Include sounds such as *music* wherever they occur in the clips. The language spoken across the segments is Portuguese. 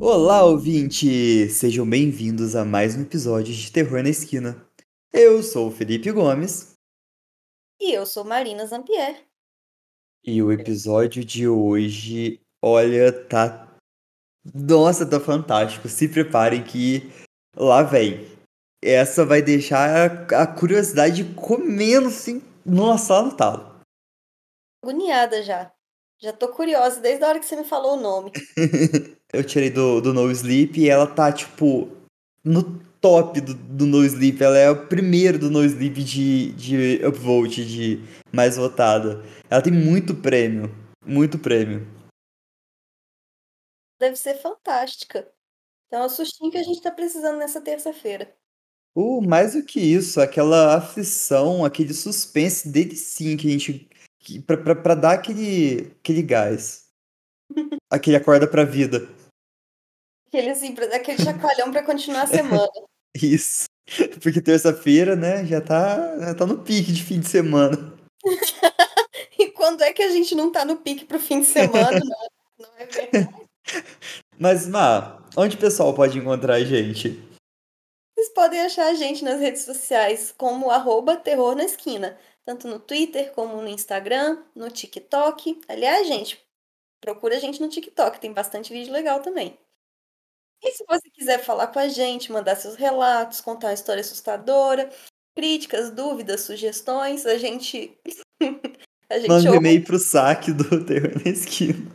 Olá, ouvinte! Sejam bem-vindos a mais um episódio de Terror na Esquina. Eu sou o Felipe Gomes E eu sou Marina Zampier. e o episódio de hoje, olha, tá. Nossa, tá fantástico. Se preparem que lá vem. Essa vai deixar a curiosidade comendo assim. Nossa, lá no talo. Agoniada já. Já tô curiosa desde a hora que você me falou o nome. *laughs* Eu tirei do, do No Sleep e ela tá, tipo, no top do, do No Sleep. Ela é o primeiro do No Sleep de, de upvote, de mais votada. Ela tem muito prêmio. Muito prêmio. Deve ser fantástica. Então é o sustinho que a gente tá precisando nessa terça-feira. Uh, mais do que isso, aquela aflição, aquele suspense dele sim que a gente. Pra dar aquele, aquele gás. *laughs* Aquele acorda pra vida. Aquele, assim, pra- aquele chacoalhão pra continuar a *laughs* semana. Isso. Porque terça-feira, né, já tá, já tá no pique de fim de semana. *laughs* E quando é que a gente não tá no pique pro fim de semana? Não, não é verdade. Mas, Má, onde o pessoal pode encontrar a gente? Vocês podem achar a gente nas redes sociais como arroba terror na esquina. Tanto no Twitter como no Instagram, no TikTok. Aliás, gente, procura a gente no TikTok, tem bastante vídeo legal também. E se você quiser falar com a gente, mandar seus relatos, contar uma história assustadora, críticas, dúvidas, sugestões, a gente. *laughs* a gente Manda um e-mail pro saque do *laughs* Terror na Esquina.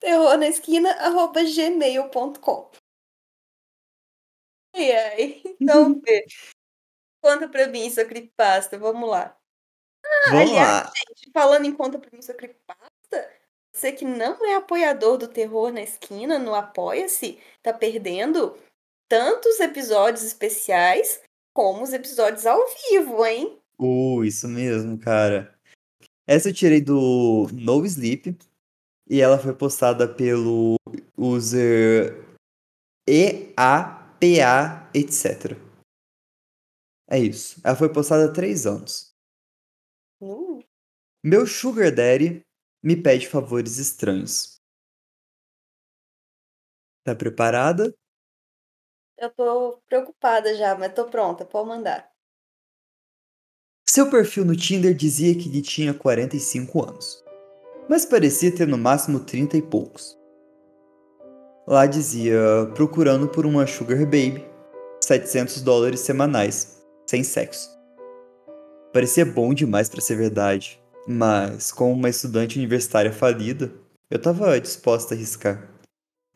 terror na esquina, arroba gmail.com. E aí? *laughs* Então, Fê, conta pra mim sua creepypasta, vamos lá. Vamos aliás, lá. gente, falando em conta pra mim sua creepypasta, você que não é apoiador do terror na esquina, no Apoia-se, tá perdendo tantos episódios especiais como os episódios ao vivo, hein? Uh, isso mesmo, cara. Essa eu tirei do No Sleep e ela foi postada pelo user EAPA, etc. É isso. Ela foi postada há três anos. Uh, Meu Sugar Daddy me pede favores estranhos. Tá preparada? eu tô preocupada já, mas tô pronta, pode mandar. Seu perfil no Tinder dizia que ele tinha 45 anos, mas parecia ter no máximo 30 e poucos. Lá dizia procurando por uma Sugar Baby, 700 dólares semanais, sem sexo. Parecia bom demais para ser verdade, mas como uma estudante universitária falida, eu tava disposta a arriscar.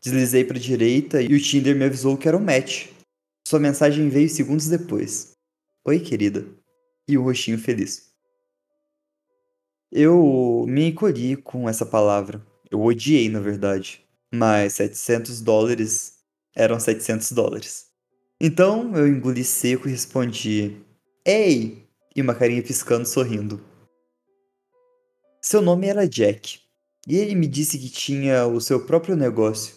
Deslizei para direita e o Tinder me avisou que era um match. Sua mensagem veio segundos depois. Oi, querida e o rostinho feliz. Eu me encolhi com essa palavra. Eu odiei, na verdade. Mas 700 dólares eram 700 dólares. Então eu engoli seco e respondi: Ei! E uma carinha piscando sorrindo. Seu nome era Jack, e ele me disse que tinha o seu próprio negócio,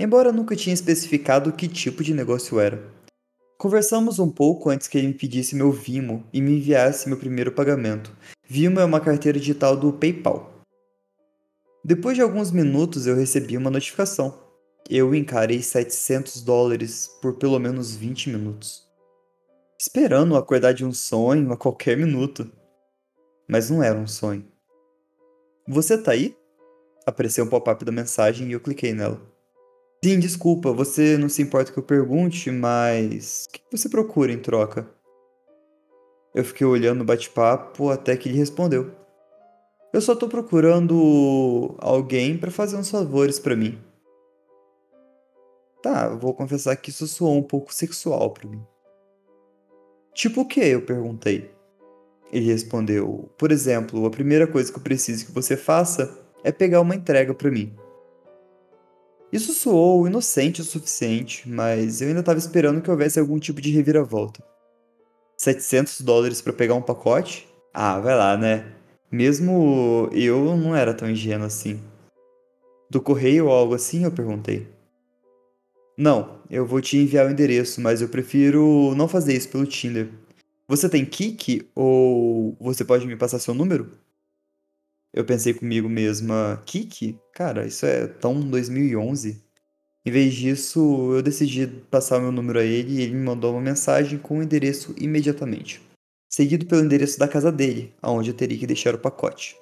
embora nunca tinha especificado que tipo de negócio era. Conversamos um pouco antes que ele me pedisse meu Vimo e me enviasse meu primeiro pagamento. Vimo é uma carteira digital do PayPal. Depois de alguns minutos eu recebi uma notificação. Eu encarei 700 dólares por pelo menos 20 minutos. Esperando acordar de um sonho a qualquer minuto. Mas não era um sonho. Você tá aí? Apareceu um pop-up da mensagem e eu cliquei nela. Sim, desculpa, você não se importa que eu pergunte, mas o que você procura em troca? Eu fiquei olhando o bate-papo até que ele respondeu. Eu só tô procurando alguém pra fazer uns favores pra mim. Tá, vou confessar que isso soou um pouco sexual pra mim. Tipo o que? Eu perguntei. Ele respondeu: Por exemplo, a primeira coisa que eu preciso que você faça é pegar uma entrega pra mim. Isso soou inocente o suficiente, mas eu ainda estava esperando que houvesse algum tipo de reviravolta. 700 dólares para pegar um pacote? Ah, vai lá, né? Mesmo eu não era tão ingênuo assim. Do correio ou algo assim? Eu perguntei. Não, eu vou te enviar o endereço, mas eu prefiro não fazer isso pelo Tinder. Você tem Kik ou você pode me passar seu número? Eu pensei comigo mesma, Kiki? Cara, isso é tão 2011. Em vez disso, eu decidi passar o meu número a ele e ele me mandou uma mensagem com o endereço imediatamente, seguido pelo endereço da casa dele, aonde eu teria que deixar o pacote.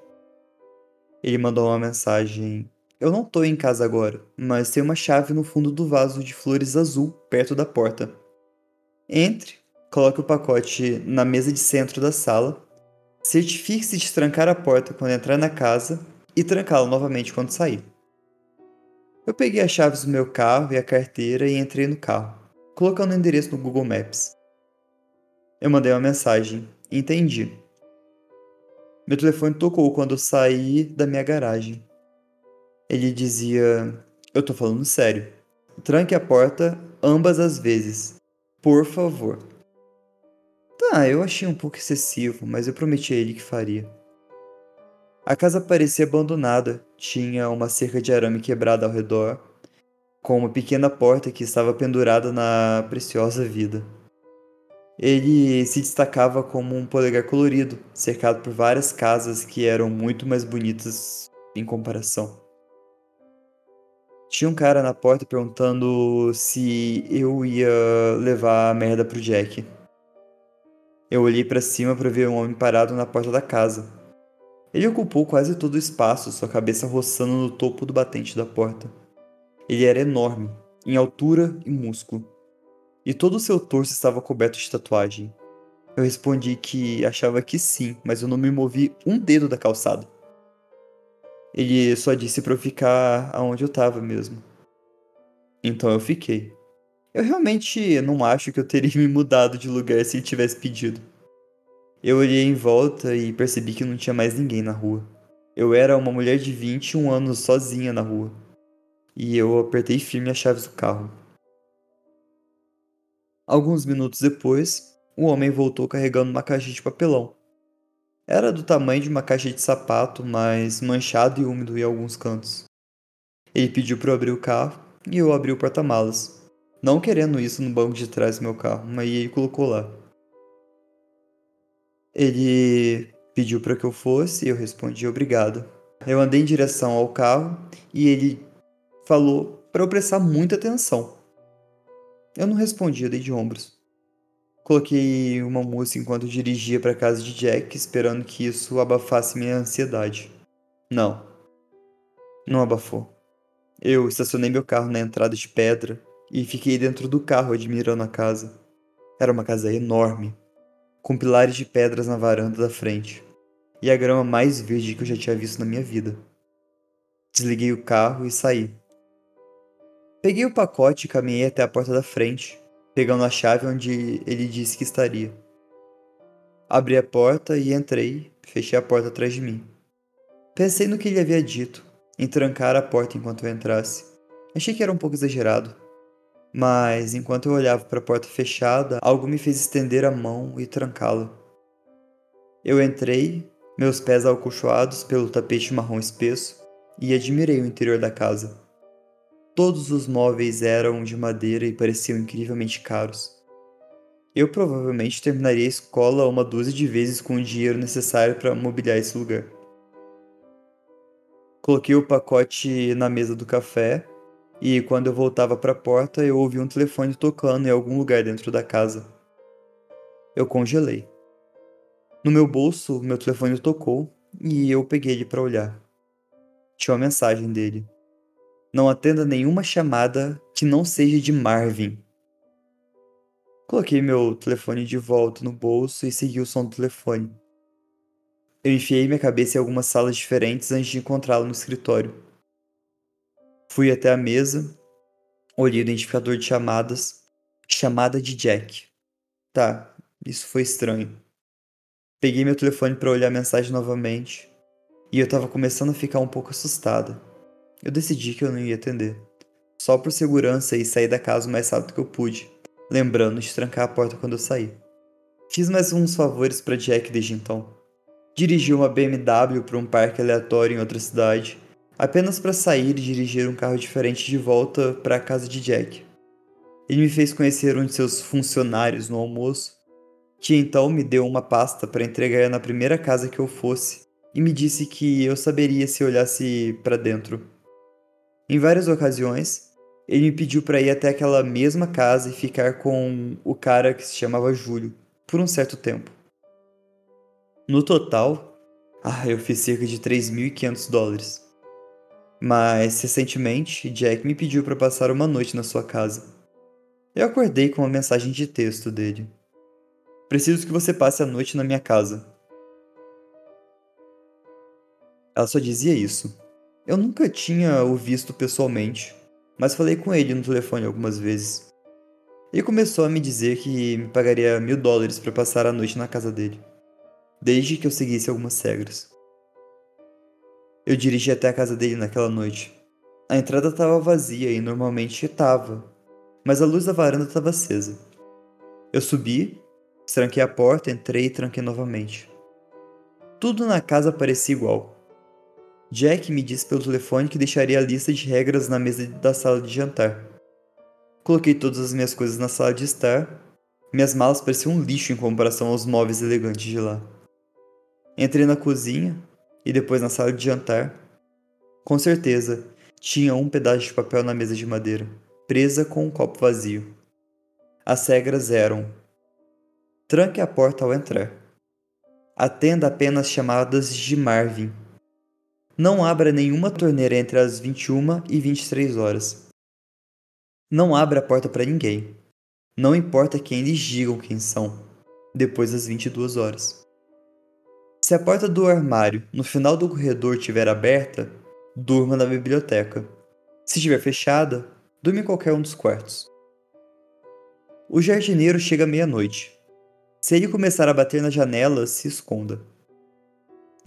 Ele mandou uma mensagem: Eu não tô em casa agora, mas tem uma chave no fundo do vaso de flores azul perto da porta. Entre, coloque o pacote na mesa de centro da sala, certifique-se de trancar a porta quando entrar na casa e trancá-la novamente quando sair. Eu peguei as chaves do meu carro e a carteira e entrei no carro, colocando o endereço no Google Maps. Eu mandei uma mensagem, entendi. Meu telefone tocou quando eu saí da minha garagem. Ele dizia: Eu tô falando sério. Tranque a porta ambas as vezes. Por favor. Tá, eu achei um pouco excessivo, mas eu prometi a ele que faria. A casa parecia abandonada, tinha uma cerca de arame quebrada ao redor, com uma pequena porta que estava pendurada na preciosa vida. Ele se destacava como um polegar colorido, cercado por várias casas que eram muito mais bonitas em comparação. Tinha um cara na porta perguntando se eu ia levar a merda pro Jack. Eu olhei para cima para ver um homem parado na porta da casa ele ocupou quase todo o espaço, sua cabeça roçando no topo do batente da porta. Ele era enorme, em altura e músculo, e todo o seu torso estava coberto de tatuagem. Eu respondi que achava que sim, mas eu não me movi um dedo da calçada. Ele só disse para eu ficar aonde eu estava mesmo. Então eu fiquei. Eu realmente não acho que eu teria *laughs* me mudado de lugar se ele tivesse pedido. Eu olhei em volta e percebi que não tinha mais ninguém na rua. Eu era uma mulher de 21 anos sozinha na rua. E eu apertei firme as chaves do carro. Alguns minutos depois, o homem voltou carregando uma caixa de papelão. Era do tamanho de uma caixa de sapato, mas manchado e úmido em alguns cantos. Ele pediu para eu abrir o carro e eu abri o porta-malas, não querendo isso no banco de trás do meu carro, mas ele colocou lá. Ele pediu para que eu fosse e eu respondi obrigado. Eu andei em direção ao carro e ele falou para eu prestar muita atenção. Eu não respondi, eu dei de ombros. Coloquei uma música enquanto dirigia para casa de Jack, esperando que isso abafasse minha ansiedade. Não. Não abafou. Eu estacionei meu carro na entrada de pedra e fiquei dentro do carro admirando a casa. Era uma casa enorme, com pilares de pedras na varanda da frente, e a grama mais verde que eu já tinha visto na minha vida. Desliguei o carro e saí. Peguei o pacote e caminhei até a porta da frente, pegando a chave onde ele disse que estaria. Abri a porta e entrei, fechei a porta atrás de mim. Pensei no que ele havia dito, em trancar a porta enquanto eu entrasse. Achei que era um pouco exagerado, mas enquanto eu olhava para a porta fechada, algo me fez estender a mão e trancá-la. Eu entrei, meus pés alcochoados pelo tapete marrom espesso, e admirei o interior da casa. Todos os móveis eram de madeira e pareciam incrivelmente caros. Eu provavelmente terminaria a escola uma dúzia de vezes com o dinheiro necessário para mobiliar esse lugar. Coloquei o pacote na mesa do café e quando eu voltava para a porta, eu ouvi um telefone tocando em algum lugar dentro da casa. Eu congelei. No meu bolso, meu telefone tocou e eu peguei ele para olhar. Tinha uma mensagem dele. Não atenda nenhuma chamada que não seja de Marvin. Coloquei meu telefone de volta no bolso e segui o som do telefone. Eu enfiei minha cabeça em algumas salas diferentes antes de encontrá-lo no escritório. Fui até a mesa, olhei o identificador de chamadas, chamada de Jack. Tá, isso foi estranho. Peguei meu telefone para olhar a mensagem novamente e eu tava começando a ficar um pouco assustada. Eu decidi que eu não ia atender, só por segurança e sair da casa o mais rápido que eu pude, lembrando de trancar a porta quando eu saí. Fiz mais uns favores para Jack desde então. Dirigi uma BMW para um parque aleatório em outra cidade apenas para sair e dirigir um carro diferente de volta para a casa de Jack. Ele me fez conhecer um de seus funcionários no almoço, que então me deu uma pasta para entregar na primeira casa que eu fosse, e me disse que eu saberia se olhasse para dentro. Em várias ocasiões, ele me pediu para ir até aquela mesma casa e ficar com o cara que se chamava Júlio por um certo tempo. No total, ah, eu fiz cerca de 3.500 dólares. Mas recentemente, Jack me pediu para passar uma noite na sua casa. Eu acordei com uma mensagem de texto dele. Preciso que você passe a noite na minha casa. Ela só dizia isso. Eu nunca tinha o visto pessoalmente, mas falei com ele no telefone algumas vezes. Ele começou a me dizer que me pagaria mil dólares para passar a noite na casa dele, desde que eu seguisse algumas regras. Eu dirigi até a casa dele naquela noite. A entrada estava vazia e normalmente estava, mas a luz da varanda estava acesa. Eu subi, tranquei a porta, entrei e tranquei novamente. Tudo na casa parecia igual. Jack me disse pelo telefone que deixaria a lista de regras na mesa da sala de jantar. Coloquei todas as minhas coisas na sala de estar. Minhas malas pareciam um lixo em comparação aos móveis elegantes de lá. Entrei na cozinha e depois na sala de jantar. Com certeza, tinha um pedaço de papel na mesa de madeira, presa com um copo vazio. As regras eram: tranque a porta ao entrar. Atenda apenas chamadas de Marvin não abra nenhuma torneira entre as 21 e 23 horas. Não abra a porta para ninguém. Não importa quem eles digam quem são, depois das 22 horas. Se a porta do armário no final do corredor estiver aberta, durma na biblioteca. Se estiver fechada, durma em qualquer um dos quartos. O jardineiro chega meia-noite. Se ele começar a bater na janela, se esconda.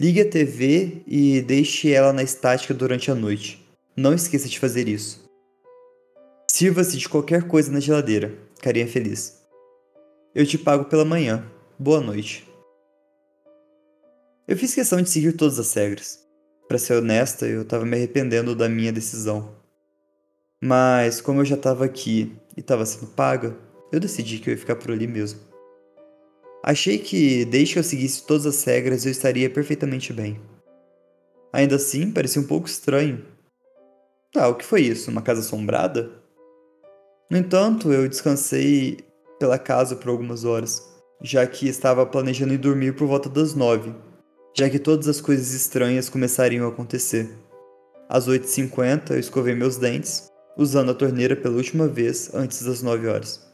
Ligue a TV e deixe ela na estática durante a noite. Não esqueça de fazer isso. Sirva-se de qualquer coisa na geladeira, carinha feliz. Eu te pago pela manhã. Boa noite. Eu fiz questão de seguir todas as regras. Para ser honesta, eu estava me arrependendo da minha decisão. Mas, como eu já estava aqui e estava sendo paga, eu decidi que eu ia ficar por ali mesmo. Achei que, desde que eu seguisse todas as regras, eu estaria perfeitamente bem. Ainda assim, parecia um pouco estranho. Tá, o que foi isso? Uma casa assombrada? No entanto, eu descansei pela casa por algumas horas, já que estava planejando ir dormir por volta das nove, já que todas as coisas estranhas começariam a acontecer. Às 8h50, eu escovei meus dentes, usando a torneira pela última vez antes das 9 horas.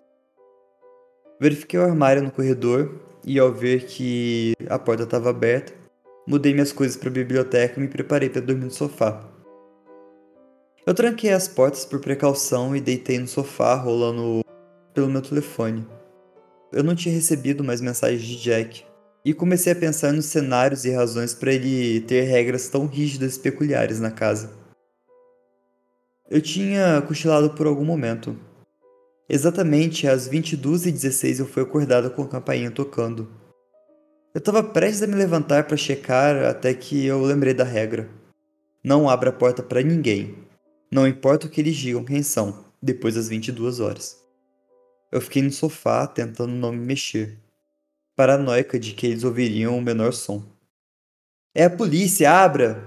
Verifiquei o armário no corredor e, ao ver que a porta estava aberta, mudei minhas coisas para a biblioteca e me preparei para dormir no sofá. Eu tranquei as portas por precaução e deitei no sofá, rolando pelo meu telefone. Eu não tinha recebido mais mensagens de Jack e comecei a pensar nos cenários e razões para ele ter regras tão rígidas e peculiares na casa. Eu tinha cochilado por algum momento, Exatamente às 22h16 eu fui acordado com a campainha tocando. Eu estava prestes a me levantar para checar até que eu lembrei da regra. Não abra a porta para ninguém. Não importa o que eles digam quem são, depois das 22 horas. Eu fiquei no sofá tentando não me mexer, paranoica de que eles ouviriam o menor som. É a polícia, abra!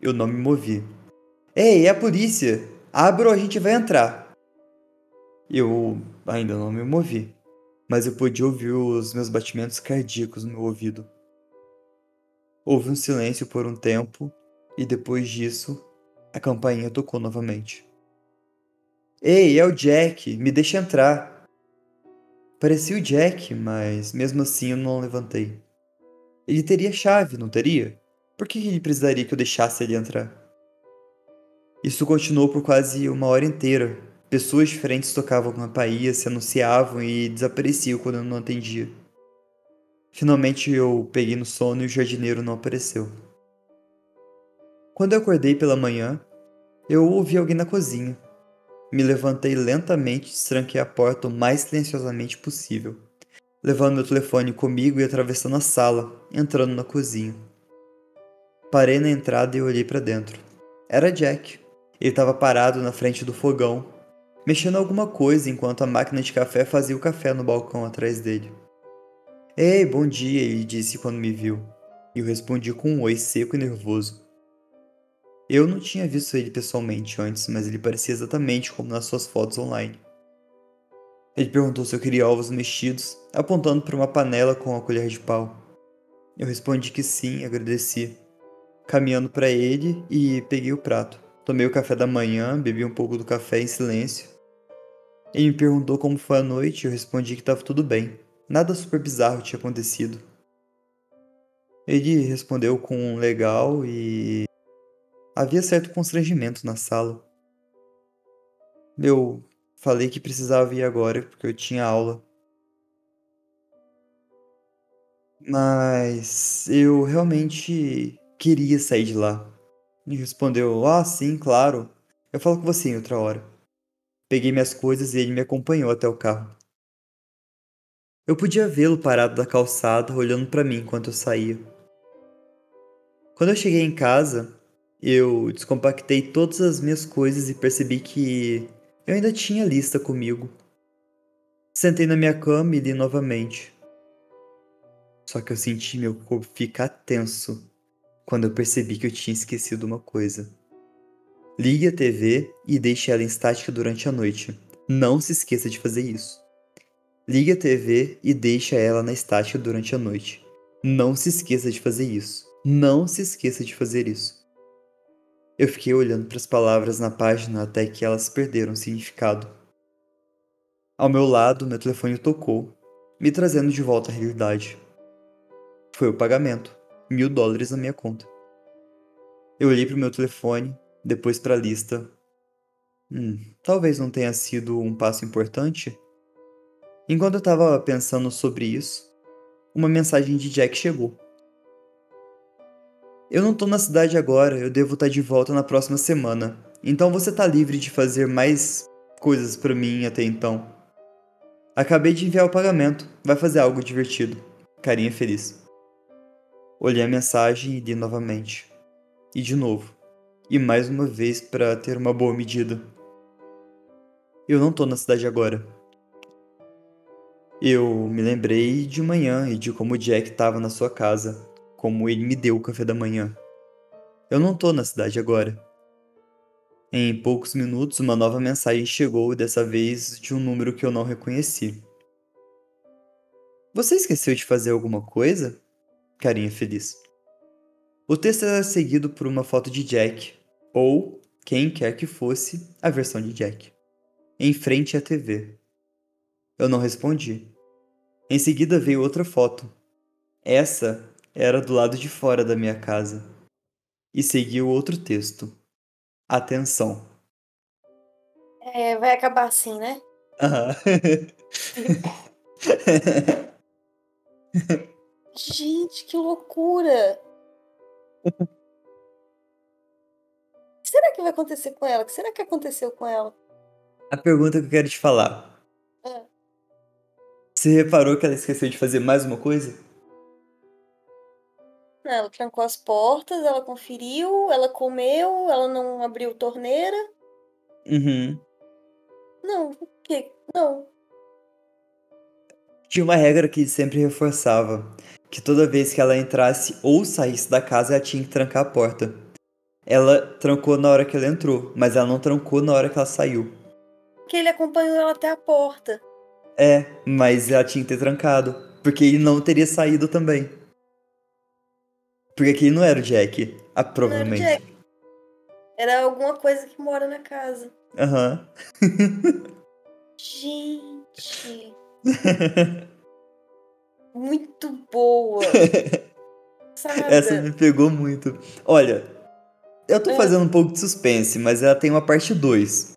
Eu não me movi. Ei, é a polícia! Abra ou a gente vai entrar! Eu ainda não me movi, mas eu podia ouvir os meus batimentos cardíacos no meu ouvido. Houve um silêncio por um tempo e depois disso a campainha tocou novamente. Ei, é o Jack, me deixa entrar. Parecia o Jack, mas mesmo assim eu não levantei. Ele teria chave, não teria? Por que ele precisaria que eu deixasse ele entrar? Isso continuou por quase uma hora inteira, Pessoas diferentes tocavam campainha, se anunciavam e desapareciam quando eu não atendia. Finalmente eu peguei no sono e o jardineiro não apareceu. Quando eu acordei pela manhã, eu ouvi alguém na cozinha. Me levantei lentamente e destranquei a porta o mais silenciosamente possível, levando meu telefone comigo e atravessando a sala, entrando na cozinha. Parei na entrada e olhei para dentro. Era Jack. Ele estava parado na frente do fogão, mexendo alguma coisa enquanto a máquina de café fazia o café no balcão atrás dele. Ei, bom dia, ele disse quando me viu. E eu respondi com um oi seco e nervoso. Eu não tinha visto ele pessoalmente antes, mas ele parecia exatamente como nas suas fotos online. Ele perguntou se eu queria ovos mexidos, apontando para uma panela com a colher de pau. Eu respondi que sim, agradeci. Caminhando para ele e peguei o prato. Tomei o café da manhã, bebi um pouco do café em silêncio. Ele me perguntou como foi a noite e eu respondi que estava tudo bem. Nada super bizarro tinha acontecido. Ele respondeu com um legal e. Havia certo constrangimento na sala. Eu falei que precisava ir agora porque eu tinha aula. Mas eu realmente queria sair de lá. Ele respondeu: Ah, sim, claro. Eu falo com você em outra hora. Peguei minhas coisas e ele me acompanhou até o carro. Eu podia vê-lo parado na calçada, olhando para mim enquanto eu saía. Quando eu cheguei em casa, eu descompactei todas as minhas coisas e percebi que eu ainda tinha lista comigo. Sentei na minha cama e li novamente. Só que eu senti meu corpo ficar tenso quando eu percebi que eu tinha esquecido uma coisa. Ligue a TV e deixe ela em estática durante a noite. Não se esqueça de fazer isso. Ligue a TV e deixe ela na estática durante a noite. Não se esqueça de fazer isso. Não se esqueça de fazer isso. Eu fiquei olhando para as palavras na página até que elas perderam significado. Ao meu lado, meu telefone tocou, me trazendo de volta à realidade. Foi o pagamento, mil dólares na minha conta. Eu olhei para o meu telefone depois para a lista. Hum, talvez não tenha sido um passo importante. Enquanto eu estava pensando sobre isso, uma mensagem de Jack chegou. Eu não tô na cidade agora, eu devo estar tá de volta na próxima semana. Então você tá livre de fazer mais coisas para mim até então. Acabei de enviar o pagamento, vai fazer algo divertido. Carinha feliz. Olhei a mensagem e li novamente. E de novo e mais uma vez para ter uma boa medida. Eu não tô na cidade agora. Eu me lembrei de manhã e de como o Jack estava na sua casa, como ele me deu o café da manhã. Eu não tô na cidade agora. Em poucos minutos, uma nova mensagem chegou, dessa vez de um número que eu não reconheci. Você esqueceu de fazer alguma coisa? Carinha feliz. O texto era seguido por uma foto de Jack, ou quem quer que fosse a versão de Jack, em frente à TV. Eu não respondi. Em seguida veio outra foto. Essa era do lado de fora da minha casa. E seguiu outro texto. Atenção. É, vai acabar assim, né? Aham. *laughs* Gente, que loucura! O que será que vai acontecer com ela? O que será que aconteceu com ela? A pergunta que eu quero te falar. É. Você reparou que ela esqueceu de fazer mais uma coisa? Ela trancou as portas, ela conferiu, ela comeu, ela não abriu torneira. Uhum. Não, o quê? Não. Tinha uma regra que sempre reforçava que toda vez que ela entrasse ou saísse da casa, ela tinha que trancar a porta. Ela trancou na hora que ela entrou, mas ela não trancou na hora que ela saiu. Porque ele acompanhou ela até a porta. É, mas ela tinha que ter trancado, porque ele não teria saído também. Porque aquele não era o Jack, ah, provavelmente. Não era, o Jack. era alguma coisa que mora na casa. Aham. Uhum. *laughs* Gente. *laughs* muito boa. *laughs* Essa me pegou muito. Olha, eu tô é. fazendo um pouco de suspense, mas ela tem uma parte 2.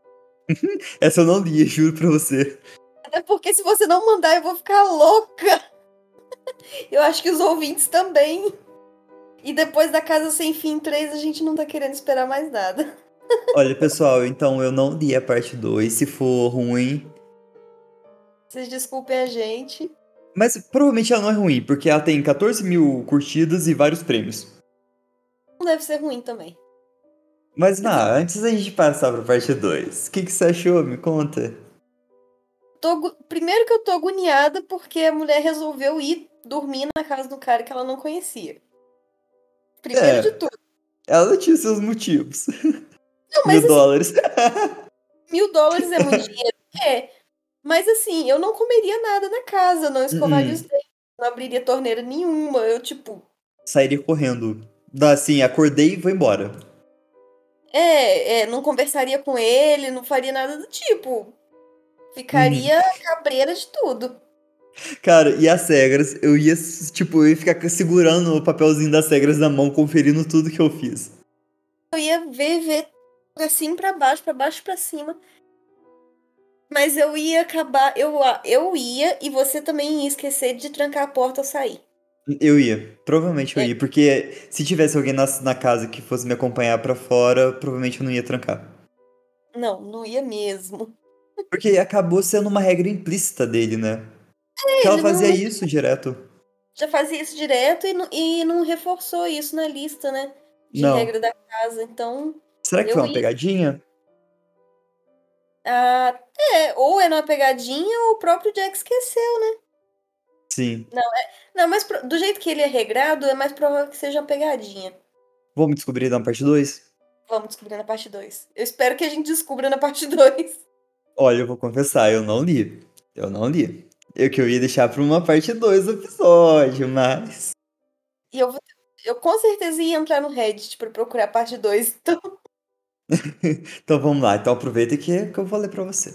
*laughs* Essa eu não li, juro pra você. Até porque se você não mandar, eu vou ficar louca. *laughs* Eu acho que os ouvintes também. E depois da Casa Sem Fim 3, a gente não tá querendo esperar mais nada. Olha, pessoal, então eu não li a parte 2. Se for ruim. Vocês desculpem a gente. Mas provavelmente ela não é ruim, porque ela tem 14 mil curtidas e vários prêmios. Não deve ser ruim também. Mas não, antes da gente passar pra parte 2, o que, que você achou? Me conta. Tô, primeiro que eu tô agoniada porque a mulher resolveu ir dormir na casa do cara que ela não conhecia. Primeiro É. de tudo. Ela tinha seus motivos. Não, mas Mil assim, dólares. mil dólares é muito *laughs* dinheiro. É. Mas assim, eu não comeria nada na casa, não escovaria Uhum. os dentes, não abriria torneira nenhuma. Eu, tipo, Sairia correndo. Assim, acordei e vou embora. é, é, não conversaria com ele, não faria nada do tipo. Ficaria cabreira de tudo. Cara, e as regras? Eu ia, tipo, eu ia ficar segurando o papelzinho das regras na mão, conferindo tudo que eu fiz. Eu ia ver, ver pra cima, pra baixo, pra baixo, pra cima. Mas eu ia acabar, eu, eu ia e você também ia esquecer de trancar a porta ao sair. Eu ia, provavelmente eu É. ia, porque se tivesse alguém na, na casa que fosse me acompanhar pra fora, provavelmente eu não ia trancar. Não, não ia mesmo. Porque acabou sendo uma regra implícita dele, né? que ela ele não- fazia isso direto. Já fazia isso direto e não, e não reforçou isso na lista, né? De Não. regra da casa. Então, Será que foi uma ia. pegadinha? Ah, é, ou é numa pegadinha ou o próprio Jack esqueceu, né? Sim. Não, mas pro- do jeito que ele é regrado, é mais provável que seja uma pegadinha. Vamos descobrir na parte 2? Vamos descobrir na parte 2. Eu espero que a gente descubra na parte *laughs* 2. Olha, eu vou confessar, eu não li. Eu não li. Eu que eu ia deixar pra uma parte 2 do episódio, mas. E eu, eu com certeza ia entrar no Reddit pra procurar a parte 2. *laughs* Então, *laughs* Então vamos lá, então aproveita que, que eu vou ler pra você.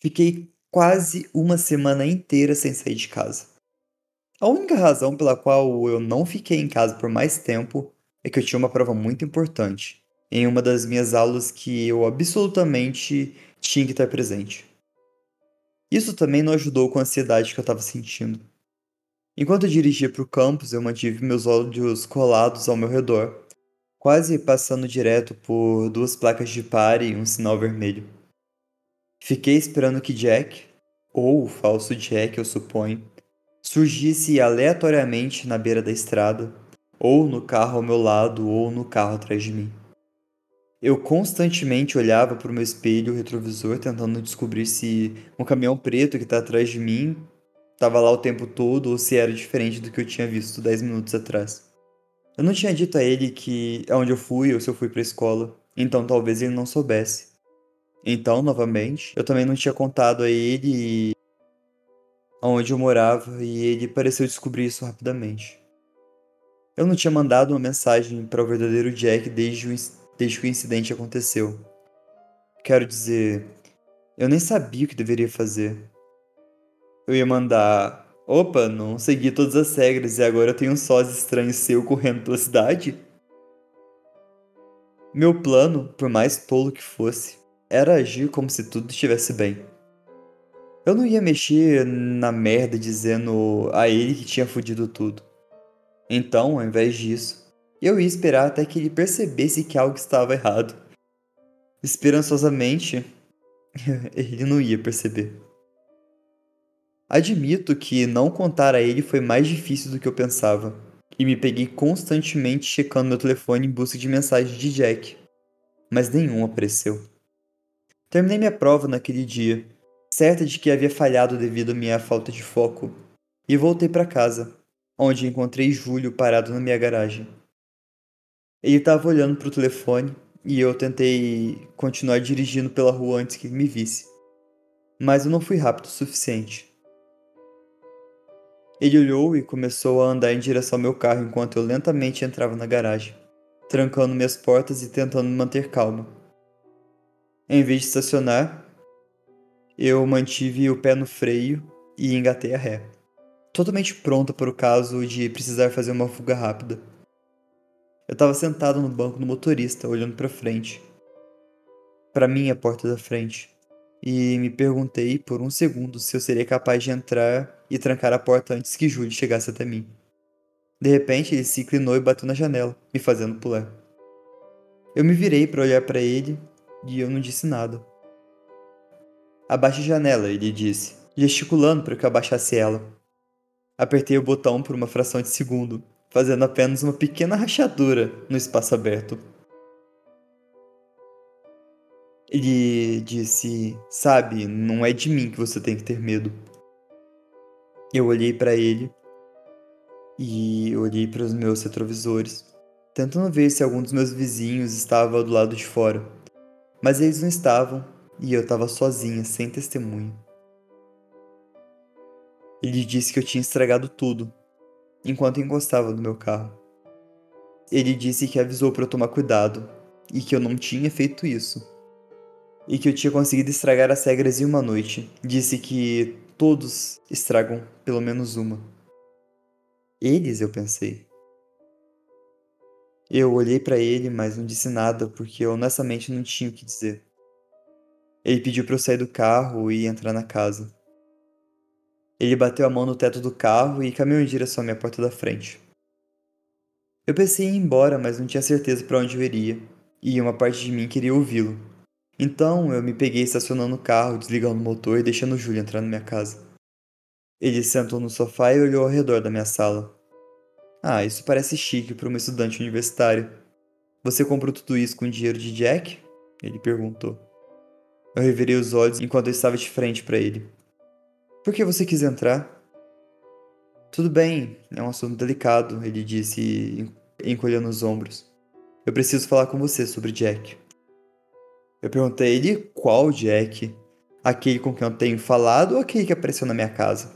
Fiquei quase uma semana inteira sem sair de casa. A única razão pela qual eu não fiquei em casa por mais tempo é que eu tinha uma prova muito importante, em uma das minhas aulas que eu absolutamente tinha que estar presente. Isso também não ajudou com a ansiedade que eu estava sentindo. Enquanto eu dirigia para o campus, eu mantive meus olhos colados ao meu redor, quase passando direto por duas placas de pare e um sinal vermelho. Fiquei esperando que Jack, ou o falso Jack, eu suponho, surgisse aleatoriamente na beira da estrada, ou no carro ao meu lado, ou no carro atrás de mim. Eu constantemente olhava para o meu espelho retrovisor tentando descobrir se um caminhão preto que está atrás de mim estava lá o tempo todo ou se era diferente do que eu tinha visto 10 minutos atrás. Eu não tinha dito a ele que aonde eu fui ou se eu fui para a escola, então talvez ele não soubesse. Então, novamente, eu também não tinha contado a ele onde eu morava e ele pareceu descobrir isso rapidamente. Eu não tinha mandado uma mensagem para o verdadeiro Jack desde, o, desde que o incidente aconteceu. Quero dizer, eu nem sabia o que deveria fazer. Eu ia mandar: opa, não segui todas as regras e agora eu tenho um sósia estranho seu correndo pela cidade? Meu plano, por mais tolo que fosse, era agir como se tudo estivesse bem. Eu não ia mexer na merda dizendo a ele que tinha fudido tudo. Então, ao invés disso, eu ia esperar até que ele percebesse que algo estava errado. Esperançosamente, *laughs* ele não ia perceber. Admito que não contar a ele foi mais difícil do que eu pensava, e me peguei constantemente checando meu telefone em busca de mensagem de Jack, mas nenhum apareceu. Terminei minha prova naquele dia, certa de que havia falhado devido à minha falta de foco, e voltei para casa, onde encontrei Júlio parado na minha garagem. Ele estava olhando para o telefone e eu tentei continuar dirigindo pela rua antes que ele me visse, mas eu não fui rápido o suficiente. Ele olhou e começou a andar em direção ao meu carro enquanto eu lentamente entrava na garagem, trancando minhas portas e tentando me manter calmo. Em vez de estacionar, eu mantive o pé no freio e engatei a ré, totalmente pronta para o caso de precisar fazer uma fuga rápida. Eu estava sentado no banco do motorista, olhando para frente, para minha porta da frente, e me perguntei por um segundo se eu seria capaz de entrar e trancar a porta antes que Júlio chegasse até mim. De repente, ele se inclinou e bateu na janela, me fazendo pular. Eu me virei para olhar para ele e eu não disse nada. Abaixe a janela, ele disse, gesticulando para que eu abaixasse ela. Apertei o botão por uma fração de segundo, fazendo apenas uma pequena rachadura no espaço aberto. Ele disse: Sabe, não é de mim que você tem que ter medo. Eu olhei para ele e olhei para os meus retrovisores, tentando ver se algum dos meus vizinhos estava do lado de fora. Mas eles não estavam e eu estava sozinha, sem testemunha. Ele disse que eu tinha estragado tudo, enquanto encostava no meu carro. Ele disse que avisou para eu tomar cuidado e que eu não tinha feito isso e que eu tinha conseguido estragar as regras em uma noite. Disse que todos estragam pelo menos uma. Eles, eu pensei. Eu olhei para ele, mas não disse nada porque eu honestamente não tinha o que dizer. Ele pediu para eu sair do carro e entrar na casa. Ele bateu a mão no teto do carro e caminhou em direção à minha porta da frente. Eu pensei em ir embora, mas não tinha certeza para onde eu iria, e uma parte de mim queria ouvi-lo. Então eu me peguei estacionando o carro, desligando o motor e deixando o Júlio entrar na minha casa. Ele sentou no sofá e olhou ao redor da minha sala. Ah, isso parece chique para uma estudante universitária. Você comprou tudo isso com dinheiro de Jack? Ele perguntou. Eu revirei os olhos enquanto eu estava de frente para ele. Por que você quis entrar? Tudo bem, é um assunto delicado, ele disse, encolhendo os ombros. Eu preciso falar com você sobre Jack. Eu perguntei a ele qual Jack? Aquele com quem eu tenho falado ou aquele que apareceu na minha casa?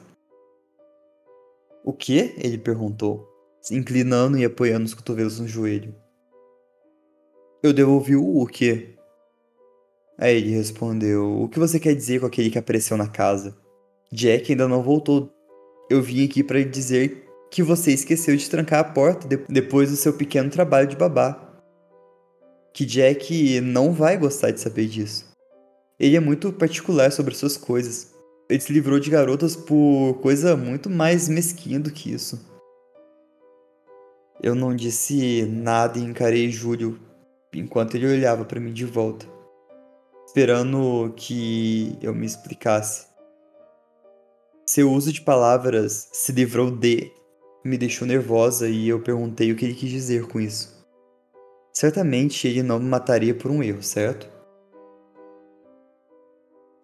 O que? Ele perguntou, se inclinando e apoiando os cotovelos no joelho. Eu devolvi o o quê? Aí ele respondeu: O que você quer dizer com aquele que apareceu na casa? Jack ainda não voltou. Eu vim aqui para dizer que você esqueceu de trancar a porta de depois do seu pequeno trabalho de babá que Jack não vai gostar de saber disso. Ele é muito particular sobre suas coisas. Ele se livrou de garotas por coisa muito mais mesquinha do que isso. Eu não disse nada e encarei Júlio enquanto ele olhava para mim de volta, esperando que eu me explicasse. Seu uso de palavras se livrou de me deixou nervosa e eu perguntei o que ele quis dizer com isso. Certamente ele não me mataria por um erro, certo?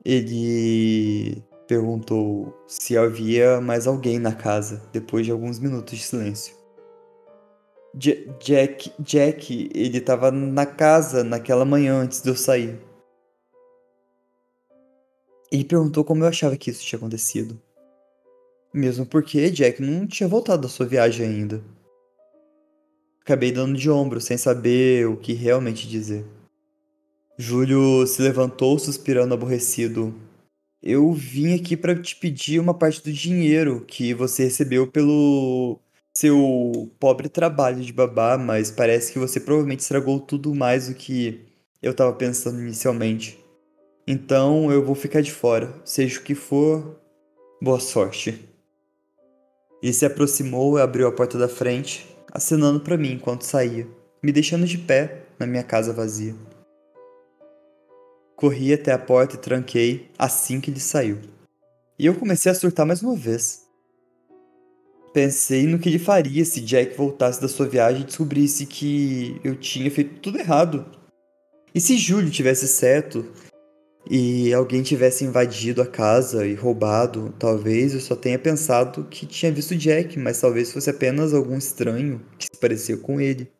Ele perguntou se havia mais alguém na casa depois de alguns minutos de silêncio. J Jack, Jack, ele estava na casa naquela manhã antes de eu sair. Ele perguntou como eu achava que isso tinha acontecido. Mesmo porque Jack não tinha voltado da sua viagem ainda. Acabei dando de ombro, sem saber o que realmente dizer. Júlio se levantou, suspirando aborrecido. Eu vim aqui para te pedir uma parte do dinheiro que você recebeu pelo seu pobre trabalho de babá, mas parece que você provavelmente estragou tudo mais do que eu estava pensando inicialmente. Então eu vou ficar de fora, seja o que for, boa sorte. Ele se aproximou e abriu a porta da frente acenando para mim enquanto saía, me deixando de pé na minha casa vazia. Corri até a porta e tranquei assim que ele saiu. E eu comecei a surtar mais uma vez. Pensei no que ele faria se Jack voltasse da sua viagem e descobrisse que eu tinha feito tudo errado. E se Júlio tivesse certo e alguém tivesse invadido a casa e roubado, talvez eu só tenha pensado que tinha visto Jack, mas talvez fosse apenas algum estranho que se parecia com ele.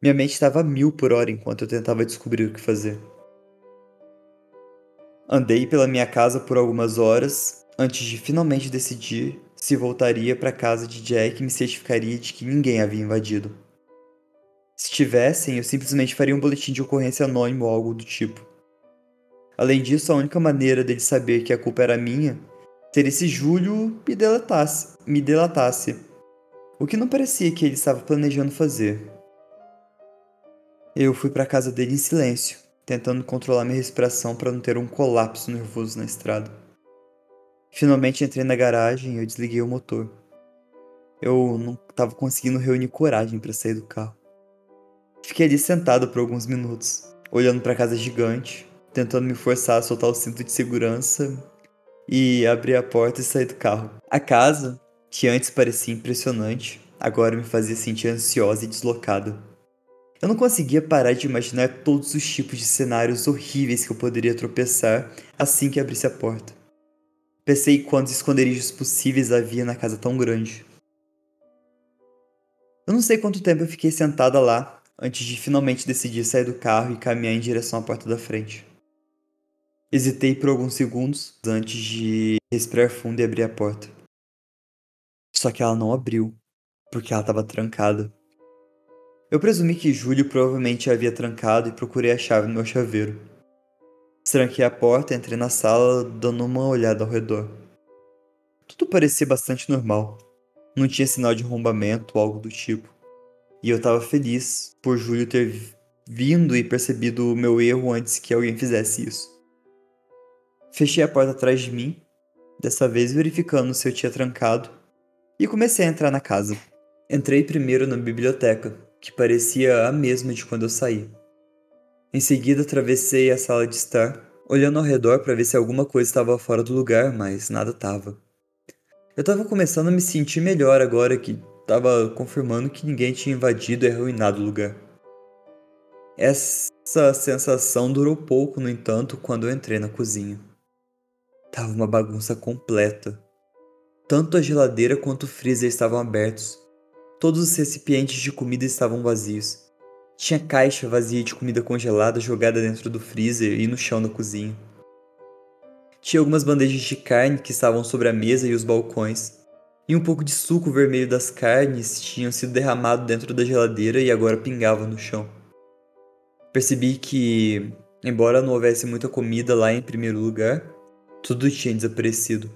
Minha mente estava a mil por hora enquanto eu tentava descobrir o que fazer. Andei pela minha casa por algumas horas antes de finalmente decidir se voltaria para a casa de Jack e me certificaria de que ninguém havia invadido. Se tivessem, eu simplesmente faria um boletim de ocorrência anônimo ou algo do tipo. Além disso, a única maneira dele saber que a culpa era minha seria se Júlio me delatasse, me delatasse. O que não parecia que ele estava planejando fazer. Eu fui para casa dele em silêncio, tentando controlar minha respiração para não ter um colapso nervoso na estrada. Finalmente entrei na garagem e eu desliguei o motor. Eu não estava conseguindo reunir coragem para sair do carro. Fiquei ali sentado por alguns minutos, olhando para a casa gigante, tentando me forçar a soltar o cinto de segurança e abri a porta e saí do carro. A casa, que antes parecia impressionante, agora me fazia sentir ansiosa e deslocada. Eu não conseguia parar de imaginar todos os tipos de cenários horríveis que eu poderia tropeçar assim que abrisse a porta. Pensei quantos esconderijos possíveis havia na casa tão grande. Eu não sei quanto tempo eu fiquei sentada lá antes de finalmente decidir sair do carro e caminhar em direção à porta da frente. Hesitei por alguns segundos antes de respirar fundo e abrir a porta. Só que ela não abriu, porque ela estava trancada. Eu presumi que Júlio provavelmente havia trancado e procurei a chave no meu chaveiro. Tranquei a porta e entrei na sala, dando uma olhada ao redor. Tudo parecia bastante normal. Não tinha sinal de arrombamento ou algo do tipo. E eu estava feliz por Júlio ter vindo e percebido o meu erro antes que alguém fizesse isso. Fechei a porta atrás de mim, dessa vez verificando se eu tinha trancado, e comecei a entrar na casa. Entrei primeiro na biblioteca, que parecia a mesma de quando eu saí. Em seguida, atravessei a sala de estar, olhando ao redor para ver se alguma coisa estava fora do lugar, mas nada estava. Eu estava começando a me sentir melhor agora que estava confirmando que ninguém tinha invadido e arruinado o lugar. Essa sensação durou pouco, no entanto, quando eu entrei na cozinha. Tava uma bagunça completa. Tanto a geladeira quanto o freezer estavam abertos. Todos os recipientes de comida estavam vazios. Tinha caixa vazia de comida congelada jogada dentro do freezer e no chão da cozinha. Tinha algumas bandejas de carne que estavam sobre a mesa e os balcões. E um pouco de suco vermelho das carnes tinham sido derramado dentro da geladeira e agora pingava no chão. Percebi que, embora não houvesse muita comida lá em primeiro lugar, tudo tinha desaparecido.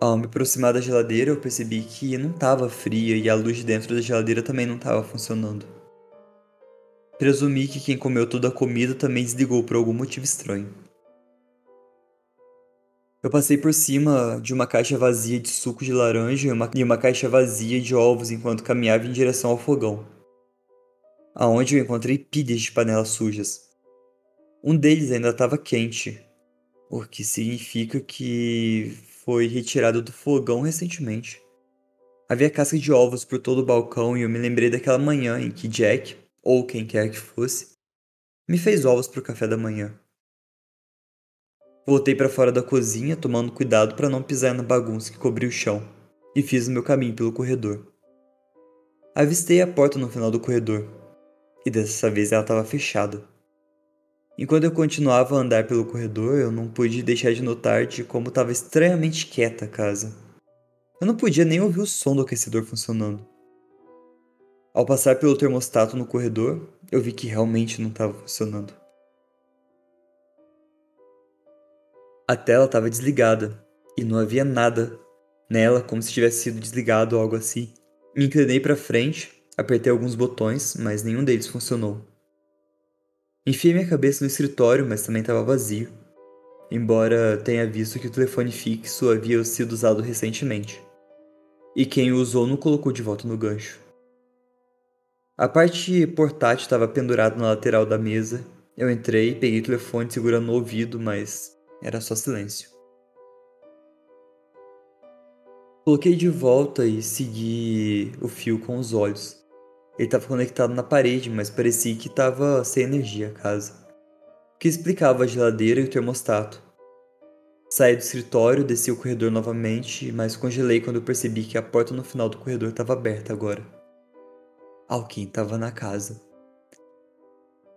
Ao me aproximar da geladeira, eu percebi que não estava fria e a luz de dentro da geladeira também não estava funcionando. Presumi que quem comeu toda a comida também desligou por algum motivo estranho. Eu passei por cima de uma caixa vazia de suco de laranja e uma, e uma caixa vazia de ovos enquanto caminhava em direção ao fogão, aonde eu encontrei pilhas de panelas sujas. Um deles ainda estava quente, o que significa que foi retirado do fogão recentemente. Havia casca de ovos por todo o balcão e eu me lembrei daquela manhã em que Jack, ou quem quer que fosse, me fez ovos para o café da manhã. Voltei para fora da cozinha, tomando cuidado para não pisar na bagunça que cobria o chão, e fiz o meu caminho pelo corredor. Avistei a porta no final do corredor, e dessa vez ela estava fechada. Enquanto eu continuava a andar pelo corredor, eu não pude deixar de notar de como estava estranhamente quieta a casa. Eu não podia nem ouvir o som do aquecedor funcionando. Ao passar pelo termostato no corredor, eu vi que realmente não estava funcionando. A tela estava desligada e não havia nada nela como se tivesse sido desligado ou algo assim. Me inclinei para frente, apertei alguns botões, mas nenhum deles funcionou. Enfiei minha cabeça no escritório, mas também estava vazio, embora tenha visto que o telefone fixo havia sido usado recentemente. E quem o usou não colocou de volta no gancho. A parte portátil estava pendurada na lateral da mesa. Eu entrei, peguei o telefone segurando no ouvido, mas era só silêncio. Coloquei de volta e segui o fio com os olhos. Ele estava conectado na parede, mas parecia que estava sem energia a casa. O que explicava a geladeira e o termostato. Saí do escritório, desci o corredor novamente, mas congelei quando percebi que a porta no final do corredor estava aberta agora. Alguém estava na casa.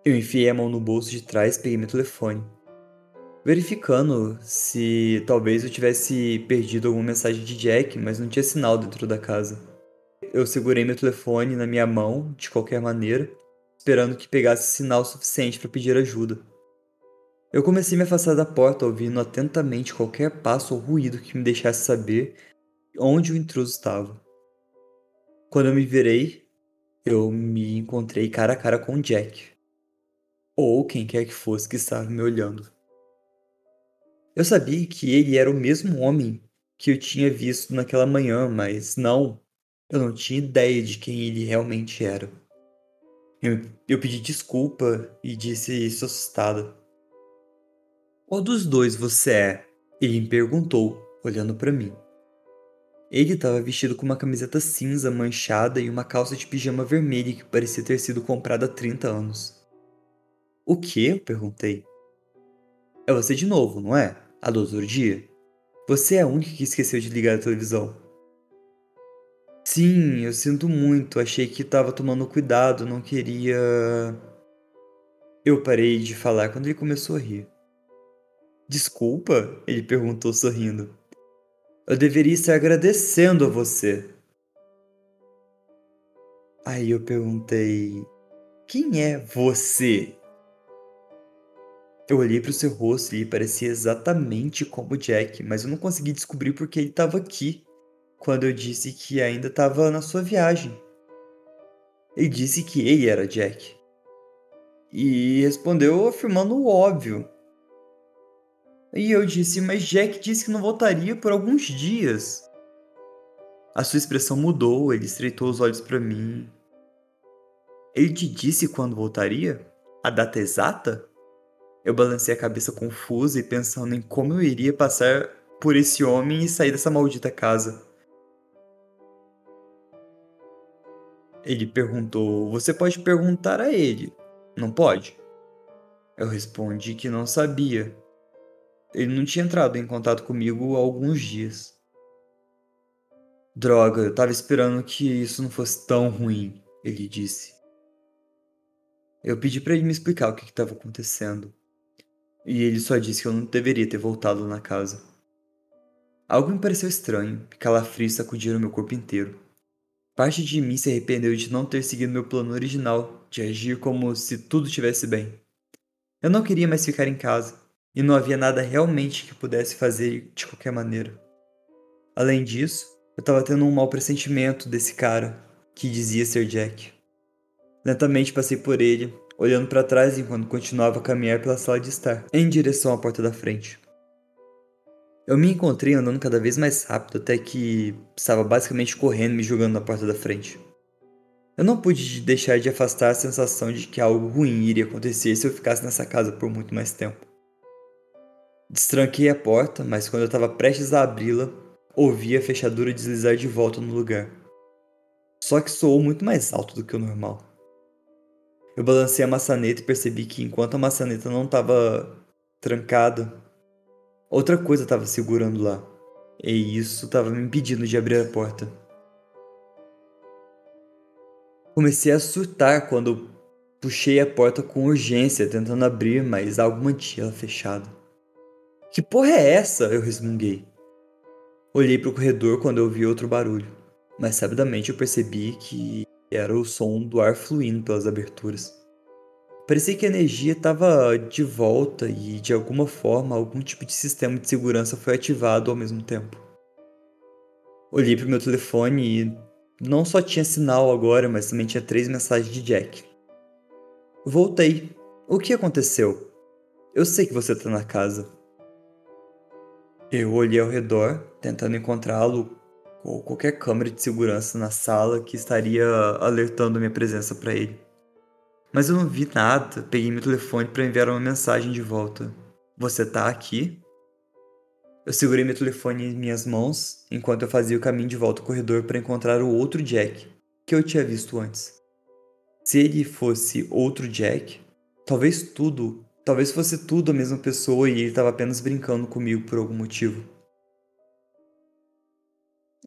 Eu enfiei a mão no bolso de trás e peguei meu telefone. Verificando se talvez eu tivesse perdido alguma mensagem de Jack, mas não tinha sinal dentro da casa eu segurei meu telefone na minha mão, de qualquer maneira, esperando que pegasse sinal suficiente para pedir ajuda. Eu comecei a me afastar da porta, ouvindo atentamente qualquer passo ou ruído que me deixasse saber onde o intruso estava. Quando eu me virei, eu me encontrei cara a cara com Jack. Ou quem quer que fosse que estava me olhando. Eu sabia que ele era o mesmo homem que eu tinha visto naquela manhã, mas não eu não tinha ideia de quem ele realmente era. Eu, eu pedi desculpa e disse isso assustada. Qual dos dois você é? Ele me perguntou, olhando para mim. Ele estava vestido com uma camiseta cinza manchada e uma calça de pijama vermelha que parecia ter sido comprada há 30 anos. O que? Eu perguntei. É você de novo, não é? A do dia? Você é a única que esqueceu de ligar a televisão. Sim, eu sinto muito. Achei que estava tomando cuidado, não queria. Eu parei de falar quando ele começou a rir. Desculpa? Ele perguntou sorrindo. Eu deveria estar agradecendo a você. Aí eu perguntei: Quem é você? Eu olhei para o seu rosto e ele parecia exatamente como Jack, mas eu não consegui descobrir porque ele estava aqui quando eu disse que ainda estava na sua viagem. Ele disse que ele era Jack. E respondeu afirmando o óbvio. E eu disse, mas Jack disse que não voltaria por alguns dias. A sua expressão mudou, ele estreitou os olhos para mim. Ele te disse quando voltaria? A data exata? Eu balancei a cabeça confusa e pensando em como eu iria passar por esse homem e sair dessa maldita casa. Ele perguntou: Você pode perguntar a ele, não pode? Eu respondi que não sabia. Ele não tinha entrado em contato comigo há alguns dias. Droga, eu tava esperando que isso não fosse tão ruim, ele disse. Eu pedi para ele me explicar o que estava acontecendo. E ele só disse que eu não deveria ter voltado na casa. Algo me pareceu estranho, calafrios sacudiram meu corpo inteiro. Parte de mim se arrependeu de não ter seguido meu plano original, de agir como se tudo estivesse bem. Eu não queria mais ficar em casa, e não havia nada realmente que pudesse fazer de qualquer maneira. Além disso, eu estava tendo um mau pressentimento desse cara, que dizia ser Jack. Lentamente passei por ele, olhando para trás enquanto continuava a caminhar pela sala de estar, em direção à porta da frente. Eu me encontrei andando cada vez mais rápido até que estava basicamente correndo me jogando na porta da frente. Eu não pude deixar de afastar a sensação de que algo ruim iria acontecer se eu ficasse nessa casa por muito mais tempo. Destranquei a porta, mas quando eu estava prestes a abri-la, ouvi a fechadura deslizar de volta no lugar. Só que soou muito mais alto do que o normal. Eu balancei a maçaneta e percebi que enquanto a maçaneta não estava trancada, Outra coisa estava segurando lá, e isso estava me impedindo de abrir a porta. Comecei a surtar quando puxei a porta com urgência, tentando abrir, mas algo mantinha ela fechada. Que porra é essa? Eu resmunguei. Olhei para o corredor quando eu ouvi outro barulho, mas sabidamente eu percebi que era o som do ar fluindo pelas aberturas. Parecia que a energia estava de volta e, de alguma forma, algum tipo de sistema de segurança foi ativado ao mesmo tempo. Olhei para meu telefone e não só tinha sinal agora, mas também tinha três mensagens de Jack. Voltei. O que aconteceu? Eu sei que você está na casa. Eu olhei ao redor, tentando encontrá-lo ou qualquer câmera de segurança na sala que estaria alertando minha presença para ele. Mas eu não vi nada. Peguei meu telefone para enviar uma mensagem de volta. Você tá aqui? Eu segurei meu telefone em minhas mãos enquanto eu fazia o caminho de volta ao corredor para encontrar o outro Jack que eu tinha visto antes. Se ele fosse outro Jack, talvez tudo, talvez fosse tudo a mesma pessoa e ele estava apenas brincando comigo por algum motivo.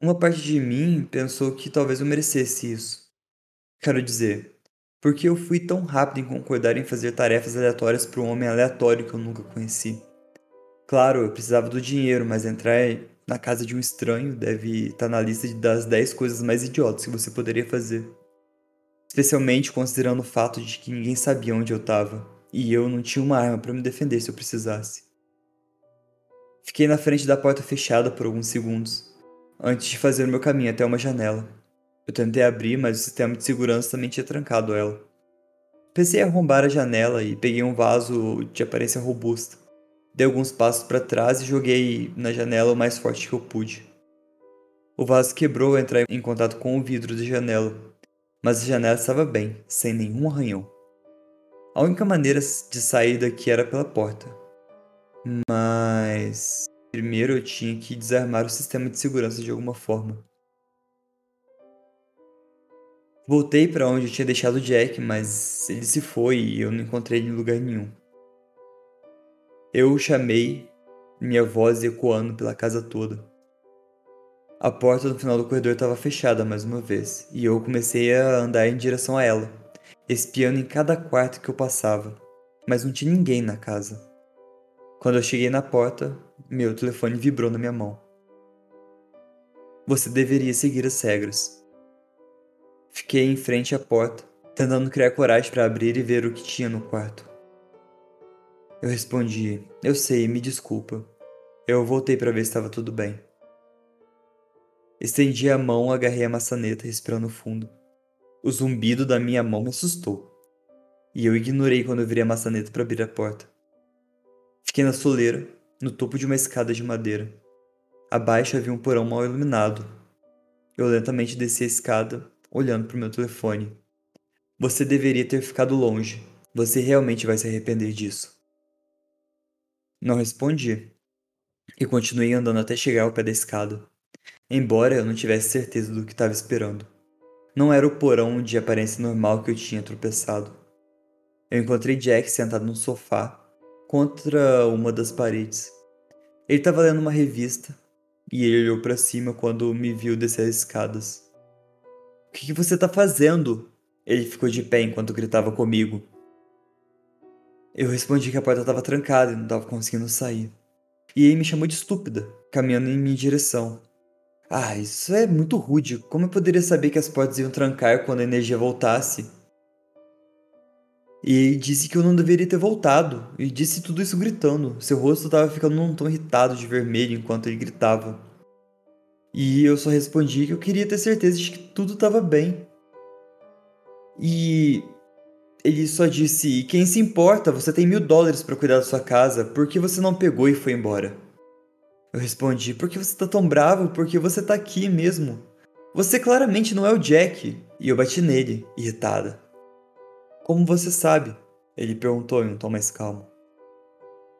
Uma parte de mim pensou que talvez eu merecesse isso. Quero dizer, por que eu fui tão rápido em concordar em fazer tarefas aleatórias para um homem aleatório que eu nunca conheci? Claro, eu precisava do dinheiro, mas entrar na casa de um estranho deve estar na lista das 10 coisas mais idiotas que você poderia fazer. Especialmente considerando o fato de que ninguém sabia onde eu estava e eu não tinha uma arma para me defender se eu precisasse. Fiquei na frente da porta fechada por alguns segundos, antes de fazer o meu caminho até uma janela. Eu tentei abrir, mas o sistema de segurança também tinha trancado ela. Pensei em arrombar a janela e peguei um vaso de aparência robusta. Dei alguns passos para trás e joguei na janela o mais forte que eu pude. O vaso quebrou ao entrar em contato com o vidro da janela, mas a janela estava bem, sem nenhum arranhão. A única maneira de sair daqui era pela porta. Mas Primeiro eu tinha que desarmar o sistema de segurança de alguma forma. Voltei para onde eu tinha deixado Jack, mas ele se foi e eu não encontrei ele em lugar nenhum. Eu o chamei, minha voz ecoando pela casa toda. A porta no final do corredor estava fechada mais uma vez, e eu comecei a andar em direção a ela, espiando em cada quarto que eu passava, mas não tinha ninguém na casa. Quando eu cheguei na porta, meu telefone vibrou na minha mão. Você deveria seguir as regras. Fiquei em frente à porta, tentando criar coragem para abrir e ver o que tinha no quarto. Eu respondi: Eu sei, me desculpa. Eu voltei para ver se estava tudo bem. Estendi a mão, agarrei a maçaneta, respirando fundo. O zumbido da minha mão me assustou. E eu ignorei quando eu virei a maçaneta para abrir a porta. Fiquei na soleira, no topo de uma escada de madeira. Abaixo havia um porão mal iluminado. Eu lentamente desci a escada olhando para o meu telefone. Você deveria ter ficado longe. Você realmente vai se arrepender disso. Não respondi. E continuei andando até chegar ao pé da escada. Embora eu não tivesse certeza do que estava esperando. Não era o porão de aparência normal que eu tinha tropeçado. Eu encontrei Jack sentado no sofá, contra uma das paredes. Ele estava lendo uma revista e ele olhou para cima quando me viu descer as escadas. O que, você tá fazendo? Ele ficou de pé enquanto gritava comigo. Eu respondi que a porta estava trancada e não estava conseguindo sair. E ele me chamou de estúpida, caminhando em minha direção. Ah, isso é muito rude. Como eu poderia saber que as portas iam trancar quando a energia voltasse? E ele disse que eu não deveria ter voltado, e disse tudo isso gritando. Seu rosto estava ficando num tom irritado de vermelho enquanto ele gritava. E eu só respondi que eu queria ter certeza de que tudo estava bem. E ele só disse: Quem se importa? Você tem mil dólares para cuidar da sua casa, por que você não pegou e foi embora? Eu respondi: Por que você tá tão bravo? Porque você tá aqui mesmo. Você claramente não é o Jack. E eu bati nele, irritada. Como você sabe? Ele perguntou em um tom mais calmo.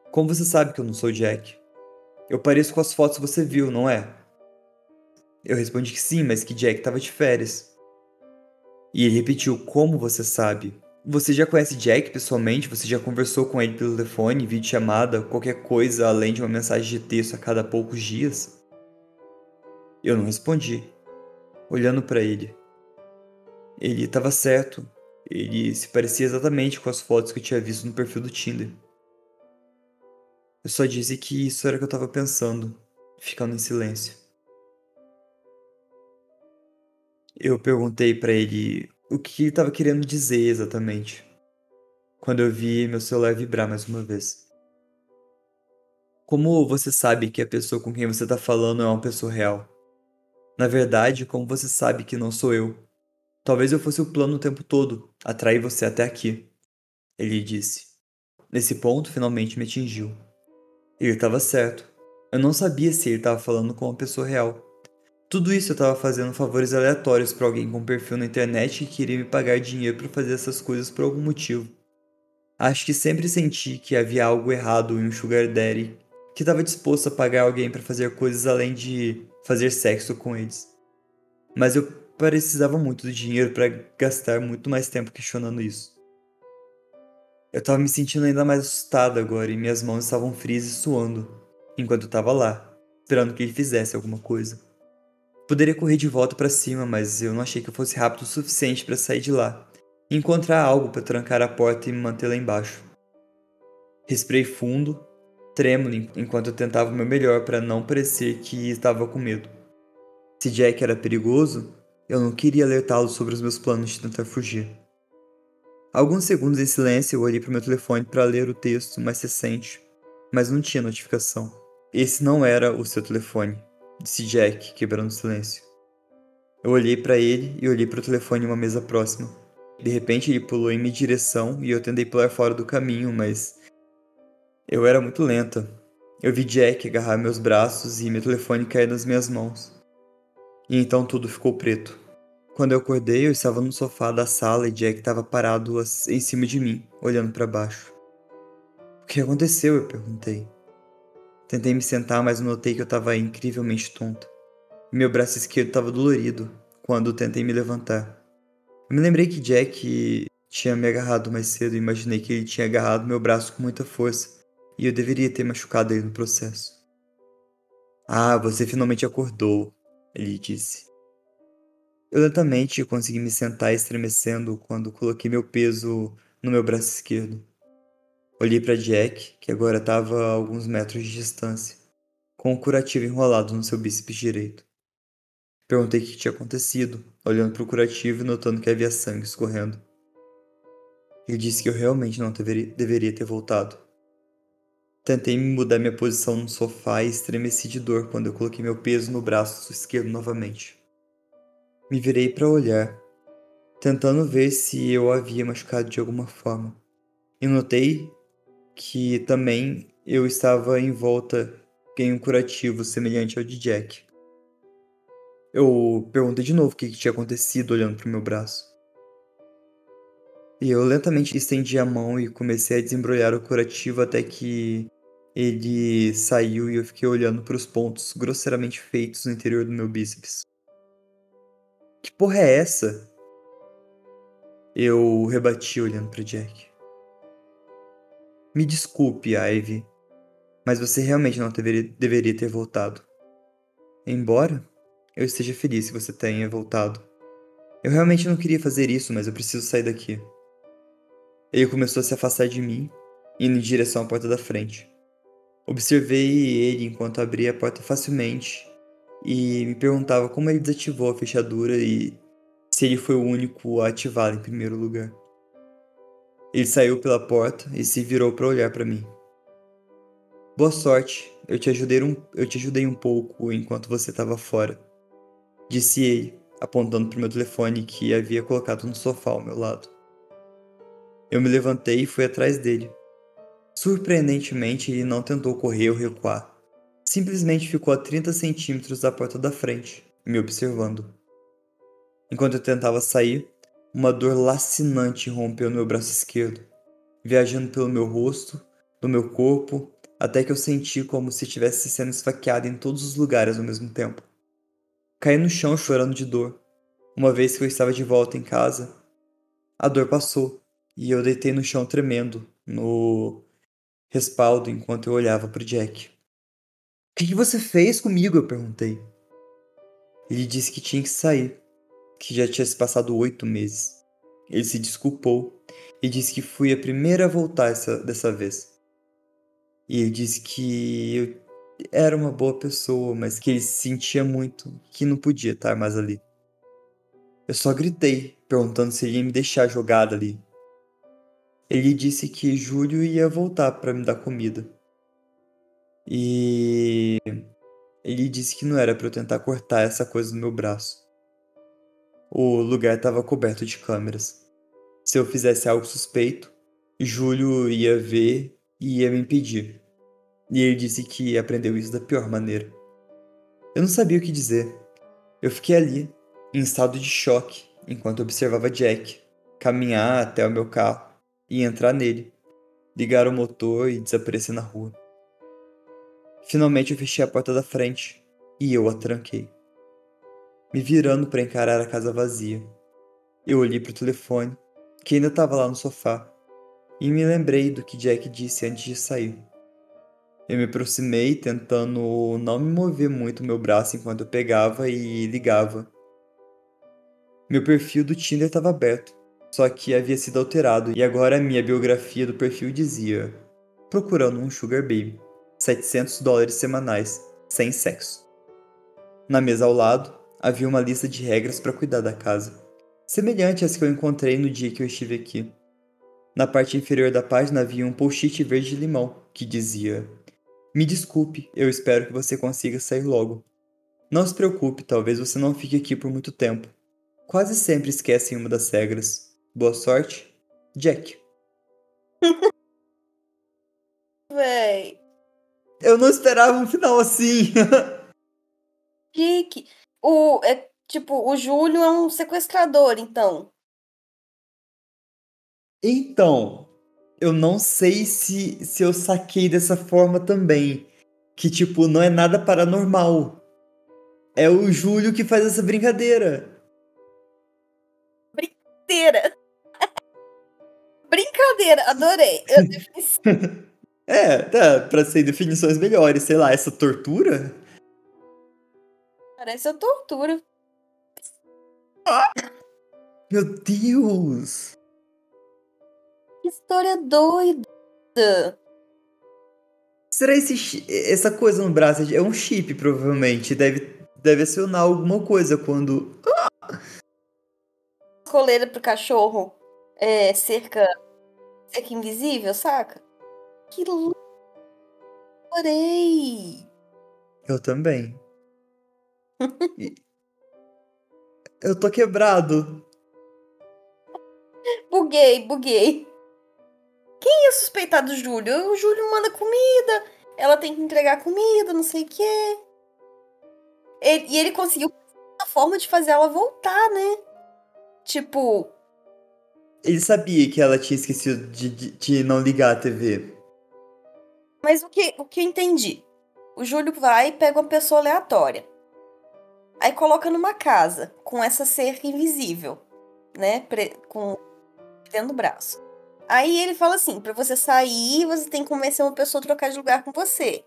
Como você sabe que eu não sou o Jack? Eu pareço com as fotos que você viu, não é? Eu respondi que sim, mas que Jack estava de férias. E ele repetiu: Como você sabe? Você já conhece Jack pessoalmente? Você já conversou com ele pelo telefone, videochamada, qualquer coisa além de uma mensagem de texto a cada poucos dias? Eu não respondi, olhando para ele. Ele estava certo. Ele se parecia exatamente com as fotos que eu tinha visto no perfil do Tinder. Eu só disse que isso era o que eu estava pensando, ficando em silêncio. Eu perguntei para ele o que ele estava querendo dizer exatamente. Quando eu vi meu celular vibrar mais uma vez. Como você sabe que a pessoa com quem você está falando é uma pessoa real? Na verdade, como você sabe que não sou eu? Talvez eu fosse o plano o tempo todo, atrair você até aqui. Ele disse. Nesse ponto, finalmente me atingiu. Ele estava certo. Eu não sabia se ele estava falando com uma pessoa real. Tudo isso eu estava fazendo favores aleatórios para alguém com perfil na internet que queria me pagar dinheiro para fazer essas coisas por algum motivo. Acho que sempre senti que havia algo errado em um sugar daddy que estava disposto a pagar alguém para fazer coisas além de fazer sexo com eles. Mas eu precisava muito de dinheiro para gastar muito mais tempo questionando isso. Eu estava me sentindo ainda mais assustado agora e minhas mãos estavam frias e suando, enquanto eu estava lá, esperando que ele fizesse alguma coisa. Poderia correr de volta para cima, mas eu não achei que eu fosse rápido o suficiente para sair de lá e encontrar algo para trancar a porta e me manter lá embaixo. Respirei fundo, trêmulo enquanto eu tentava o meu melhor para não parecer que estava com medo. Se Jack era perigoso, eu não queria alertá-lo sobre os meus planos de tentar fugir. Alguns segundos em silêncio eu olhei para meu telefone para ler o texto mais recente, mas não tinha notificação. Esse não era o seu telefone disse Jack, quebrando o silêncio. Eu olhei para ele e olhei para o telefone em uma mesa próxima. De repente ele pulou em minha direção e eu tentei pular fora do caminho, mas eu era muito lenta. Eu vi Jack agarrar meus braços e meu telefone cair nas minhas mãos. E então tudo ficou preto. Quando eu acordei, eu estava no sofá da sala e Jack estava parado em cima de mim, olhando para baixo. O que aconteceu? Eu perguntei. Tentei me sentar, mas notei que eu estava incrivelmente tonto. Meu braço esquerdo estava dolorido quando tentei me levantar. Eu me lembrei que Jack tinha me agarrado mais cedo e imaginei que ele tinha agarrado meu braço com muita força e eu deveria ter machucado ele no processo. Ah, você finalmente acordou, ele disse. Eu lentamente consegui me sentar estremecendo quando coloquei meu peso no meu braço esquerdo. Olhei para Jack, que agora estava a alguns metros de distância, com o curativo enrolado no seu bíceps direito. Perguntei o que tinha acontecido, olhando para o curativo e notando que havia sangue escorrendo. Ele disse que eu realmente não deveria, deveria ter voltado. Tentei mudar minha posição no sofá e estremeci de dor quando eu coloquei meu peso no braço esquerdo novamente. Me virei para olhar, tentando ver se eu havia machucado de alguma forma. E notei que também eu estava em volta em um curativo semelhante ao de Jack. Eu perguntei de novo o que, tinha acontecido olhando para o meu braço. E eu lentamente estendi a mão e comecei a desembrulhar o curativo até que ele saiu e eu fiquei olhando para os pontos grosseiramente feitos no interior do meu bíceps. Que porra é essa? Eu rebati olhando para Jack. Me desculpe, Ivy, mas você realmente não deveria, deveria ter voltado. Embora eu esteja feliz que você tenha voltado. Eu realmente não queria fazer isso, mas eu preciso sair daqui. Ele começou a se afastar de mim, indo em direção à porta da frente. Observei ele enquanto abria a porta facilmente e me perguntava como ele desativou a fechadura e se ele foi o único a ativá-la em primeiro lugar. Ele saiu pela porta e se virou para olhar para mim. Boa sorte, eu te, ajudei um, eu te ajudei um pouco enquanto você estava fora, disse ele, apontando para o meu telefone que havia colocado no sofá ao meu lado. Eu me levantei e fui atrás dele. Surpreendentemente, ele não tentou correr ou recuar. Simplesmente ficou a 30 centímetros da porta da frente, me observando. Enquanto eu tentava sair, uma dor lacinante rompeu meu braço esquerdo, viajando pelo meu rosto, no meu corpo, até que eu senti como se estivesse sendo esfaqueado em todos os lugares ao mesmo tempo. Caí no chão chorando de dor. Uma vez que eu estava de volta em casa, a dor passou e eu deitei no chão tremendo, no respaldo, enquanto eu olhava para Jack. O que, que você fez comigo? Eu perguntei. Ele disse que tinha que sair, que já tinha se passado oito meses. Ele se desculpou e disse que fui a primeira a voltar essa, dessa vez. E ele disse que eu era uma boa pessoa, mas que ele se sentia muito, que não podia estar mais ali. Eu só gritei, perguntando se ele ia me deixar jogada ali. Ele disse que Júlio ia voltar para me dar comida. E ele disse que não era para eu tentar cortar essa coisa no meu braço. O lugar estava coberto de câmeras. Se eu fizesse algo suspeito, Júlio ia ver e ia me impedir. E ele disse que aprendeu isso da pior maneira. Eu não sabia o que dizer. Eu fiquei ali, em estado de choque, enquanto observava Jack caminhar até o meu carro e entrar nele, ligar o motor e desaparecer na rua. Finalmente eu fechei a porta da frente e eu a tranquei me virando para encarar a casa vazia. Eu olhei para o telefone, que ainda estava lá no sofá, e me lembrei do que Jack disse antes de sair. Eu me aproximei, tentando não me mover muito meu braço enquanto eu pegava e ligava. Meu perfil do Tinder estava aberto, só que havia sido alterado e agora a minha biografia do perfil dizia: procurando um sugar baby, 700 dólares semanais, sem sexo. Na mesa ao lado, havia uma lista de regras para cuidar da casa, semelhante às que eu encontrei no dia que eu estive aqui. Na parte inferior da página havia um post-it verde limão que dizia: Me desculpe, eu espero que você consiga sair logo. Não se preocupe, talvez você não fique aqui por muito tempo. Quase sempre esquecem uma das regras. Boa sorte, Jack. *laughs* Véi. Eu não esperava um final assim. *laughs* Jake, o, é, tipo, o Júlio é um sequestrador, então. Então, eu não sei se, se eu saquei dessa forma também. que, tipo, não é nada paranormal. É o Júlio que faz essa brincadeira. Brincadeira. *laughs* Brincadeira, adorei. Eu *laughs* é, tá, pra ser definições melhores, sei lá, essa tortura? Parece a tortura. *gasps* Meu Deus! Que história doida! Será esse, essa coisa no braço? É um chip, provavelmente. Deve, deve acionar alguma coisa quando. *gasps* Coleira pro cachorro é cerca. cerca invisível, saca? Que louco! Adorei! Eu também. Eu tô quebrado. Buguei, buguei. Quem ia suspeitar do Júlio? O Júlio manda comida, ela tem que entregar comida, não sei o quê. Ele, e ele conseguiu a forma de fazer ela voltar, né? Tipo. Ele sabia que ela tinha esquecido de, de, de não ligar a TV. Mas o que, o que eu entendi? O Júlio vai e pega uma pessoa aleatória. Aí coloca numa casa com essa cerca invisível, né? Com dentro do braço. Aí ele fala assim: para você sair, você tem que convencer uma pessoa a trocar de lugar com você.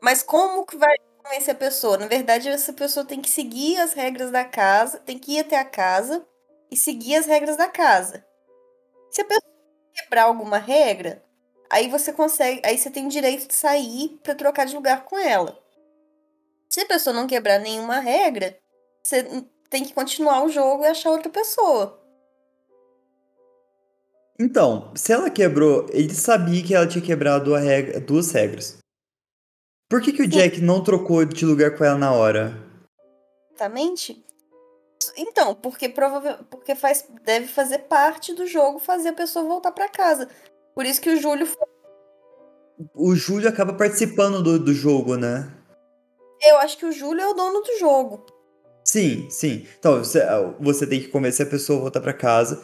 Mas como que vai convencer a pessoa? Na verdade, essa pessoa tem que seguir as regras da casa, tem que ir até a casa e seguir as regras da casa. Se a pessoa quebrar alguma regra, aí você consegue, aí você tem o direito de sair para trocar de lugar com ela. Se a pessoa não quebrar nenhuma regra, você tem que continuar o jogo e achar outra pessoa. Então, se ela quebrou, ele sabia que ela tinha quebrado regra, duas regras. Por que, que o Jack não trocou de lugar com ela na hora? Exatamente. Então, porque provavelmente porque faz, deve fazer parte do jogo fazer a pessoa voltar para casa. Por isso que o Júlio O Júlio acaba participando do, do jogo, né? Eu acho que o Júlio é o dono do jogo. Sim, sim. Então, você, você tem que convencer a pessoa a voltar para casa.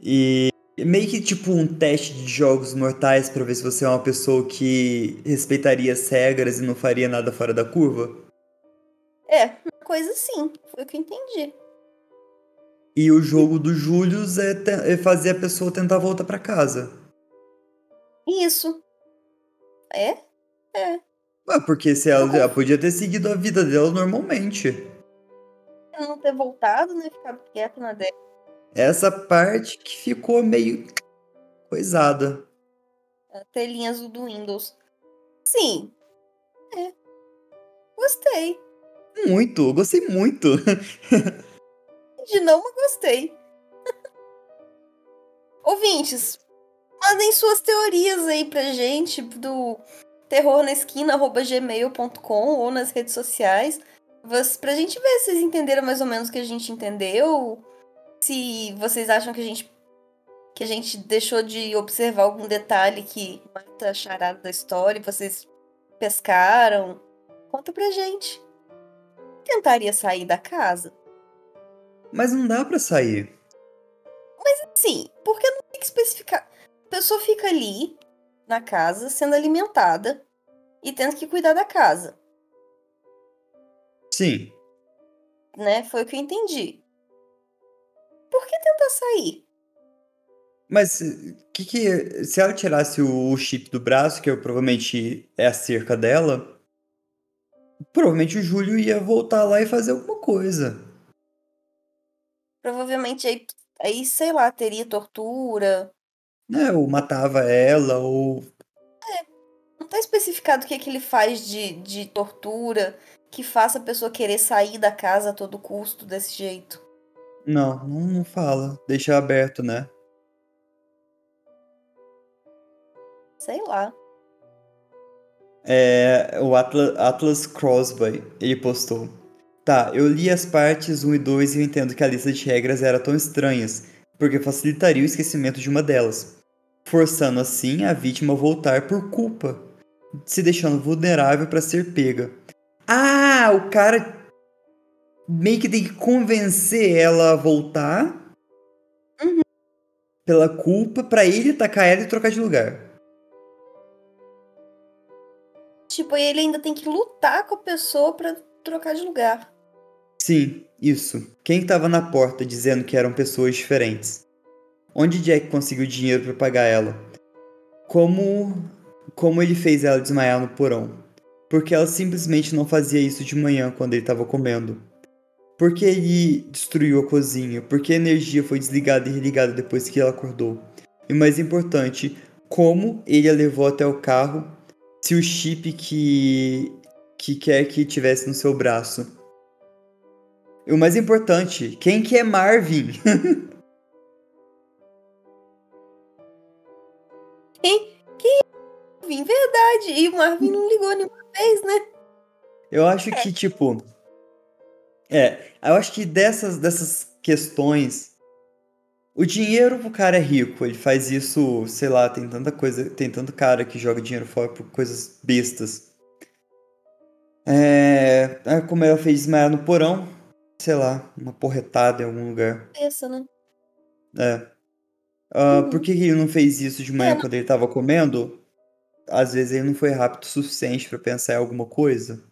E meio que tipo um teste de jogos mortais para ver se você é uma pessoa que respeitaria as regras e não faria nada fora da curva. É, uma coisa assim. Foi o que eu entendi. E o jogo do Júlio é, é fazer a pessoa tentar voltar para casa. Isso. É? É. Ah, porque se ela, ela podia ter seguido a vida dela normalmente. Não ter voltado, né? Ficado quieto na dela. Essa parte que ficou meio coisada. A telinha azul do Windows. Sim. É. Gostei. Muito, gostei muito. *laughs* De não, mas gostei. *laughs* Ouvintes, mandem suas teorias aí pra gente do terrornaesquina.gmail.com ou nas redes sociais. Pra gente ver se vocês entenderam mais ou menos o que a gente entendeu. Se vocês acham que a gente que a gente deixou de observar algum detalhe que mata a charada da história e vocês pescaram. Conta pra gente. Tentaria sair da casa? Mas não dá para sair. Mas assim, por que não tem que especificar? A pessoa fica ali, na casa, sendo alimentada e tendo que cuidar da casa. Sim. Né? Foi o que eu entendi. Por que tentar sair? Mas que que se ela tirasse o chip do braço, que eu, provavelmente é a cerca dela, provavelmente o Júlio ia voltar lá e fazer alguma coisa. Provavelmente aí, aí sei lá, teria tortura, né, ou matava ela, ou. É, não tá especificado o que, é que ele faz de, de tortura que faça a pessoa querer sair da casa a todo custo desse jeito. Não, não fala. Deixa aberto, né? Sei lá. É, o Atlas, Atlas Crosby, ele postou. Tá, eu li as partes 1 e 2 e eu entendo que a lista de regras era tão estranhas, porque facilitaria o esquecimento de uma delas forçando assim a vítima a voltar por culpa, se deixando vulnerável para ser pega. Ah, o cara meio que tem que convencer ela a voltar uhum. pela culpa para ele tacar ela e trocar de lugar. Tipo, ele ainda tem que lutar com a pessoa pra trocar de lugar. Sim, isso. Quem estava na porta dizendo que eram pessoas diferentes? Onde Jack conseguiu dinheiro para pagar ela? Como como ele fez ela desmaiar no porão? Porque ela simplesmente não fazia isso de manhã quando ele estava comendo. Por que ele destruiu a cozinha? Por que a energia foi desligada e religada depois que ela acordou? E mais importante, como ele a levou até o carro se o chip que, que quer que tivesse no seu braço? E o mais importante, quem que é Marvin? *laughs* Quem? Quem é Marvin? Verdade. E o Marvin não ligou nenhuma vez, né? Eu acho que, tipo. É, eu acho que dessas, dessas questões. O dinheiro pro cara é rico, ele faz isso, sei lá, tem tanta coisa, tem tanto cara que joga dinheiro fora por coisas bestas. É, é como ela fez desmaiar no porão, sei lá, uma porretada em algum lugar. Pensa, né? É. Uhum. por que ele não fez isso de manhã É, quando ele tava comendo? Às vezes ele não foi rápido o suficiente pra pensar em alguma coisa.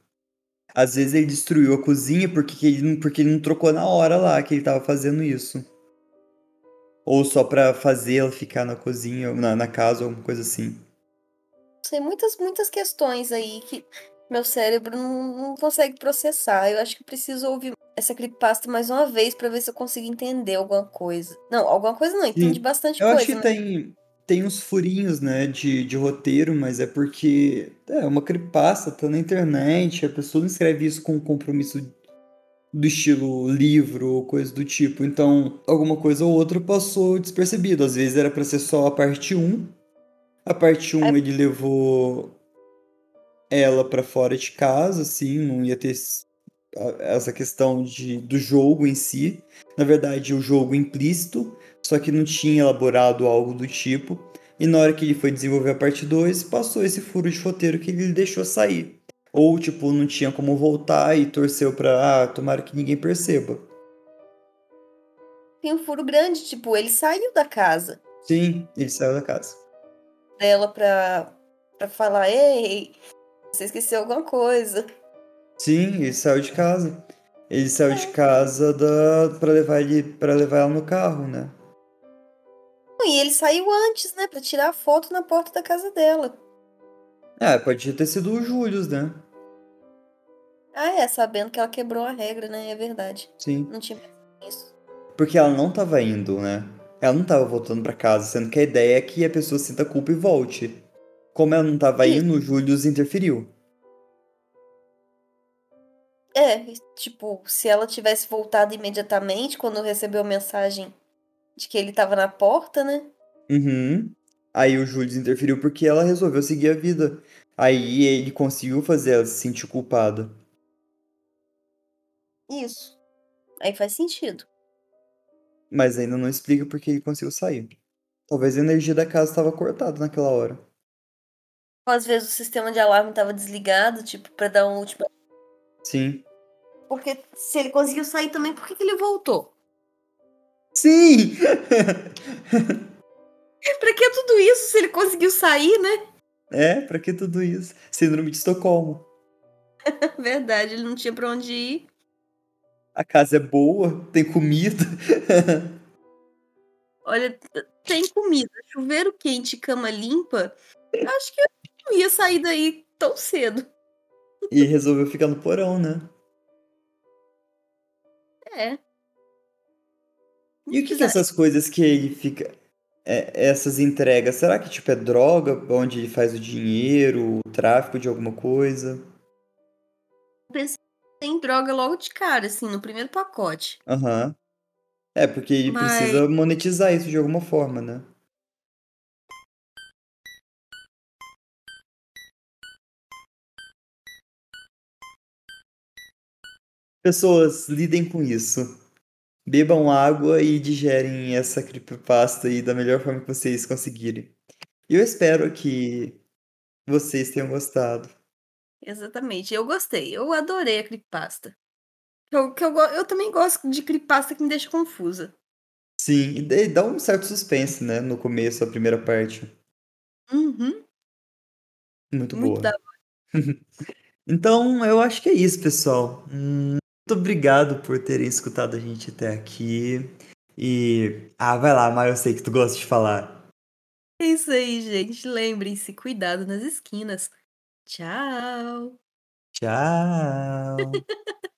Às vezes ele destruiu a cozinha porque que ele, não- porque ele não trocou na hora lá que ele tava fazendo isso. Ou só pra fazer ela ficar na cozinha, na, na casa, alguma coisa assim. Sei muitas, muitas questões aí que meu cérebro não, não consegue processar. Eu acho que eu preciso ouvir essa creepypasta mais uma vez pra ver se eu consigo entender alguma coisa. Não, alguma coisa não, entendi Sim. bastante Eu coisa, acho que né? tem, tem uns furinhos, né, de, de roteiro, mas é porque é uma creepypasta, tá na internet, a pessoa não escreve isso com um compromisso do estilo livro ou coisa do tipo. Então, alguma coisa ou outra passou despercebido. Às vezes era pra ser só a parte 1. A parte 1 É. ele levou ela pra fora de casa, assim, não ia ter essa questão de, do jogo em si. Na verdade, o jogo implícito, só que não tinha elaborado algo do tipo. E na hora que ele foi desenvolver a parte 2, passou esse furo de roteiro que ele deixou sair. Ou, tipo, não tinha como voltar e torceu pra, ah, tomara que ninguém perceba. Tem um furo grande, tipo, ele saiu da casa Sim, ele saiu da casa. dela pra, pra falar, ei, você esqueceu alguma coisa. Sim, ele saiu de casa. Ele saiu de casa da... pra levar ele para levar ela no carro, né? E ele saiu antes, né, pra tirar a foto na porta da casa dela. É, pode ter sido o Július, né? Ah, é, sabendo que ela quebrou a regra, né? É verdade. Sim. Não tinha nisso. Porque ela não tava indo, né? Ela não tava voltando pra casa, sendo que a ideia é que a pessoa sinta culpa e volte. Como ela não tava Isso. indo, o Július interferiu. É, tipo, se ela tivesse voltado imediatamente quando recebeu a mensagem de que ele tava na porta, né? Uhum. Aí o Július interferiu porque ela resolveu seguir a vida. Aí ele conseguiu fazer ela se sentir culpada. Isso. Aí faz sentido. Mas ainda não explica porque ele conseguiu sair. Talvez a energia da casa estava cortada naquela hora. Às vezes o sistema de alarme tava desligado, tipo, pra dar um último. Sim. Porque se ele conseguiu sair também, por que, que ele voltou? Sim! *laughs* Pra que tudo isso se ele conseguiu sair, né? é, pra que tudo isso? Síndrome de Estocolmo. *laughs* Verdade, ele não tinha pra onde ir. A casa é boa, tem comida. Olha, tem comida, chuveiro quente, cama limpa. Acho que não ia sair daí tão cedo. e resolveu ficar no porão, né? É. E o que, que essas coisas que ele fica. é, essas entregas, será que tipo é droga? Onde ele faz o dinheiro, o tráfico de alguma coisa? Pensei em droga logo de cara, assim, no primeiro pacote. Aham. É, porque ele Mas- precisa monetizar isso de alguma forma, né? Pessoas, lidem com isso. Bebam água e digerem essa creepypasta aí da melhor forma que vocês conseguirem. Eu espero que vocês tenham gostado. Exatamente. Eu gostei. Eu adorei a creepypasta. Eu, que eu, eu também gosto de creepypasta que me deixa confusa. Sim, e dá um certo suspense, né? No começo, a primeira parte. Uhum. Muito, Muito boa. da *laughs* então, eu acho que é isso, pessoal. Muito obrigado por terem escutado a gente até aqui. E. Ah, vai lá, Mar, eu sei que tu gosta de falar. É isso aí, gente. Lembrem-se, cuidado nas esquinas. Tchau. Tchau. *laughs*